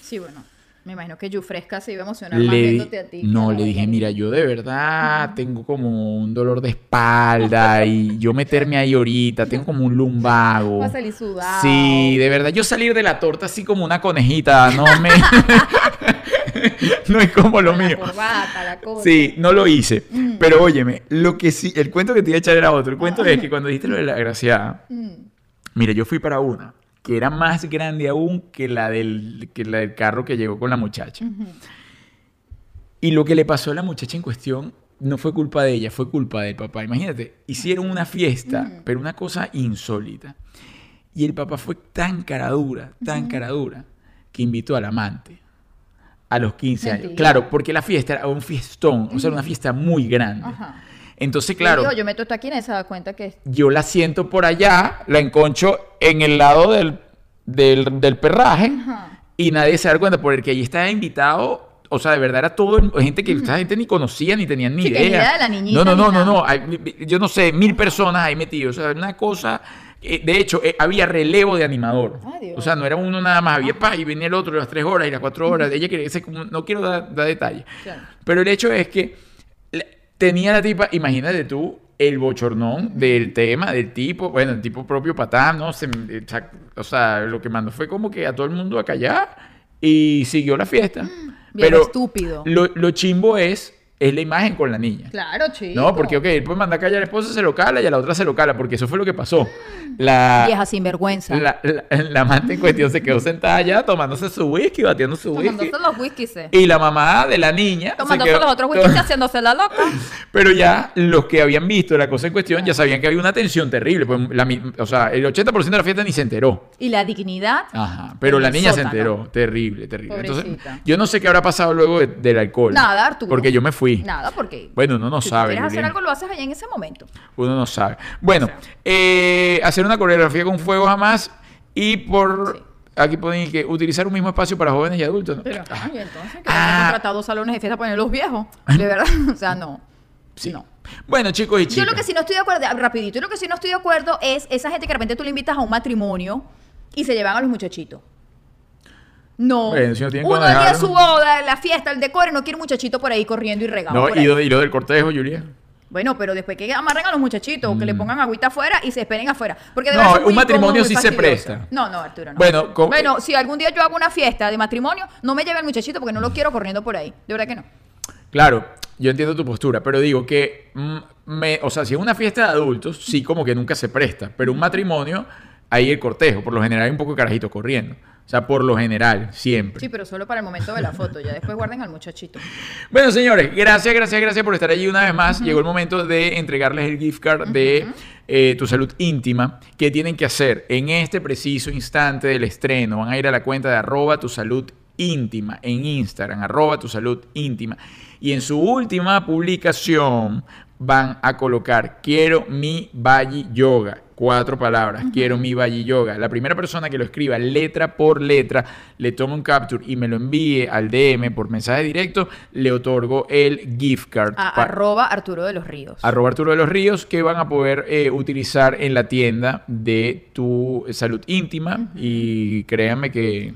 Sí, bueno. Me imagino que Yufresca se iba a emocionar Le viéndote a ti. no, le dije, mira, yo de verdad tengo como un dolor de espalda y yo meterme ahí ahorita, tengo como un lumbago. Va a salir sudado. Sí, de verdad, yo salir de la torta así como una conejita, no me... no es como lo La mío. corbata, la cosa. Sí, no lo hice. Pero óyeme, lo que sí, el cuento que te iba a echar era otro. El cuento es que cuando dijiste lo de la graciada, Mm. mira, yo fui para una que era más grande aún que la del, que la del carro que llegó con la muchacha. Y lo que le pasó a la muchacha en cuestión no fue culpa de ella, fue culpa del papá. Imagínate, hicieron una fiesta, pero una cosa insólita. Y el papá fue tan caradura, tan caradura, que invitó al amante a los 15 años. Claro, porque la fiesta era un fiestón, o sea, una fiesta muy grande. Ajá. Entonces, claro, Digo, yo meto esta aquí y se da cuenta que yo la siento por allá, la enconcho en el lado del, del, del perraje Ajá. y nadie se da cuenta porque allí estaba invitado. O sea, de verdad era todo gente que esta gente ni conocía ni tenían ni Sí, que ni idea. idea de la niñita no, no, no, no, no. Hay- yo no sé, mil personas ahí metidos. O sea, una cosa. eh, de hecho, eh, había relevo de animador. Ay, Dios. o sea, no era uno nada más. Había pa, y venía el otro las tres horas y las cuatro horas. Ella quería No quiero dar, dar detalles. Claro. Pero el hecho es que tenía la tipa, imagínate tú, el bochornón del tema, del tipo, bueno, el tipo propio patán, ¿no? Se- eh, o sea, lo que mandó fue como que a todo el mundo a callar y siguió la fiesta. Bien Pero estúpido. Lo, lo chimbo es, es la imagen con la niña. Claro, chico. No, porque, ok, él puede mandar a callar a la esposa, se lo cala y a la otra se lo cala, porque eso fue lo que pasó. La, Vieja sinvergüenza. la, la, la amante en cuestión se quedó sentada allá tomándose su whisky, batiendo su whisky. Tomándose los whiskies. eh. Y la mamá de la niña. se Tomándose quedó- los otros whiskies haciéndose la loca. Pero ya los que habían visto la cosa en cuestión ya sabían que había una tensión terrible. Pues la o sea, el 80% de la fiesta ni se enteró. Y la dignidad. Ajá, pero la niña se enteró. Terrible, terrible. Entonces, yo no sé qué habrá pasado luego de- del alcohol. Nada, Arturo. Porque yo me fui. Nada, porque. Bueno, uno no si sabe. quieres hacer algo, lo haces allá en ese momento. Uno no sabe. Bueno, eh, hacer una coreografía con fuego jamás y por... Sí. Aquí ponen que utilizar un mismo espacio para jóvenes y adultos. ¿no? Pero, Ah, ay, entonces, que Ah. han contratado dos salones de fiesta para poner los viejos. De verdad. O sea, no. sí. No. Bueno, chicos y chicas. Yo lo que sí no estoy de acuerdo, ah, rapidito, yo lo que sí no estoy de acuerdo es esa gente que de repente tú le invitas a un matrimonio y se llevan a los muchachitos. No. Bueno, si no tienen Uno dejarlo. su boda, la fiesta, el decoro, y no quiere un muchachito por ahí corriendo y regado. No, por y ahí. lo, y lo del cortejo, Julia. Bueno, pero después que amarren a los muchachitos, que le pongan agüita afuera y se esperen afuera. Porque de Mm. No, verdad es un muy matrimonio incómodo, muy sí se fastidioso. presta. No, no, Arturo, no. Bueno, bueno, si algún día yo hago una fiesta de matrimonio, no me lleve al muchachito porque no lo quiero corriendo por ahí. De verdad que no. Claro, yo entiendo tu postura, pero digo que, mm, me, o sea, si es una fiesta de adultos, sí como que nunca se presta, pero un matrimonio, ahí el cortejo, por lo general hay un poco de carajito corriendo. O sea, por lo general, siempre. Sí, pero solo para el momento de la foto. Ya después guarden al muchachito. Bueno, señores, gracias, gracias, gracias por estar allí una vez más. Llegó el momento de entregarles el gift card de eh, Tu Salud Íntima. ¿Qué tienen que hacer en este preciso instante del estreno? Van a ir a la cuenta de arroba Tu Salud Íntima en Instagram, arroba Tu Salud Íntima. Y en su última publicación van a colocar Quiero mi Valle Yoga. Cuatro palabras, quiero mi Valle Yoga. La primera persona que lo escriba letra por letra, le toma un capture y me lo envíe al DM por mensaje directo, le otorgo el gift card. A arroba Arturo de los Ríos. arroba Arturo de los Ríos que van a poder eh, utilizar en la tienda de tu salud íntima y créanme que,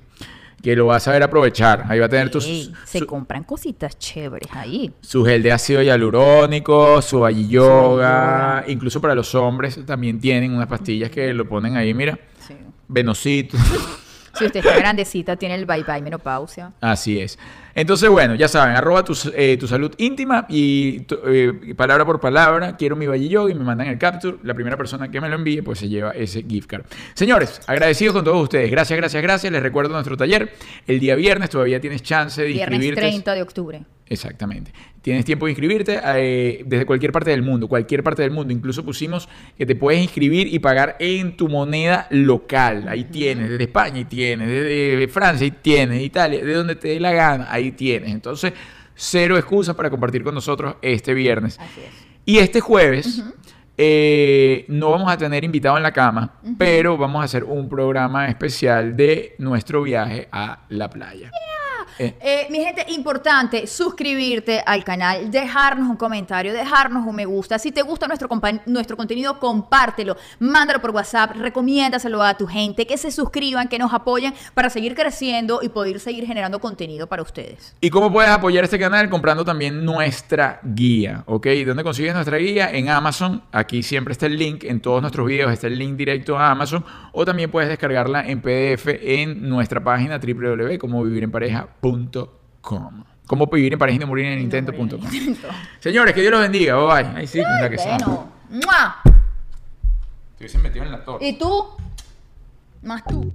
que lo vas a saber aprovechar. Ahí va a tener tus, se su, compran cositas chéveres ahí. su gel de ácido hialurónico, su Valle Yoga, yoga. incluso para los hombres también tienen unas pastillas que lo ponen ahí, mira, Sí. venocito. Si usted está grandecita, tiene el bye bye menopausia. Así es. Entonces, bueno, ya saben, arroba tu, eh, tu salud íntima y tu- eh, palabra por palabra, quiero mi Valle y me mandan el capture. La primera persona que me lo envíe, pues se lleva ese gift card. Señores, agradecidos con todos ustedes. Gracias, gracias, gracias. Les recuerdo nuestro taller. El día viernes todavía tienes chance de Viernes inscribirte. 30 de octubre. Exactamente. Tienes tiempo de inscribirte eh, desde cualquier parte del mundo, cualquier parte del mundo. Incluso pusimos que te puedes inscribir y pagar en tu moneda local. Ahí tienes, desde España, ahí tienes, desde Francia, ahí tienes, Italia, de donde te dé la gana, ahí tienes. Entonces, cero excusas para compartir con nosotros este viernes. Así es. Y este jueves eh, no vamos a tener invitado en la cama, pero vamos a hacer un programa especial de nuestro viaje a la playa. Eh, Eh, mi gente, importante suscribirte al canal, dejarnos un comentario, dejarnos un me gusta. Si te gusta nuestro, nuestro contenido, compártelo, mándalo por WhatsApp, recomiéndaselo a tu gente, que se suscriban, que nos apoyen para seguir creciendo y poder seguir generando contenido para ustedes. ¿Y cómo puedes apoyar este canal? Comprando también nuestra guía, ¿ok? ¿Dónde consigues nuestra guía? En Amazon. Aquí siempre está el link. En todos nuestros videos está el link directo a Amazon. O también puedes descargarla en PDF en nuestra página www.comovivirempareja.com. Cómo vivir en pareja y no morir en el intento.com. Señores, que Dios los bendiga. Bye bye. Ahí sí, mira que sabe. Bueno, ¡mua! Te hubiesen metido en la torta. ¿y tú? Más tú.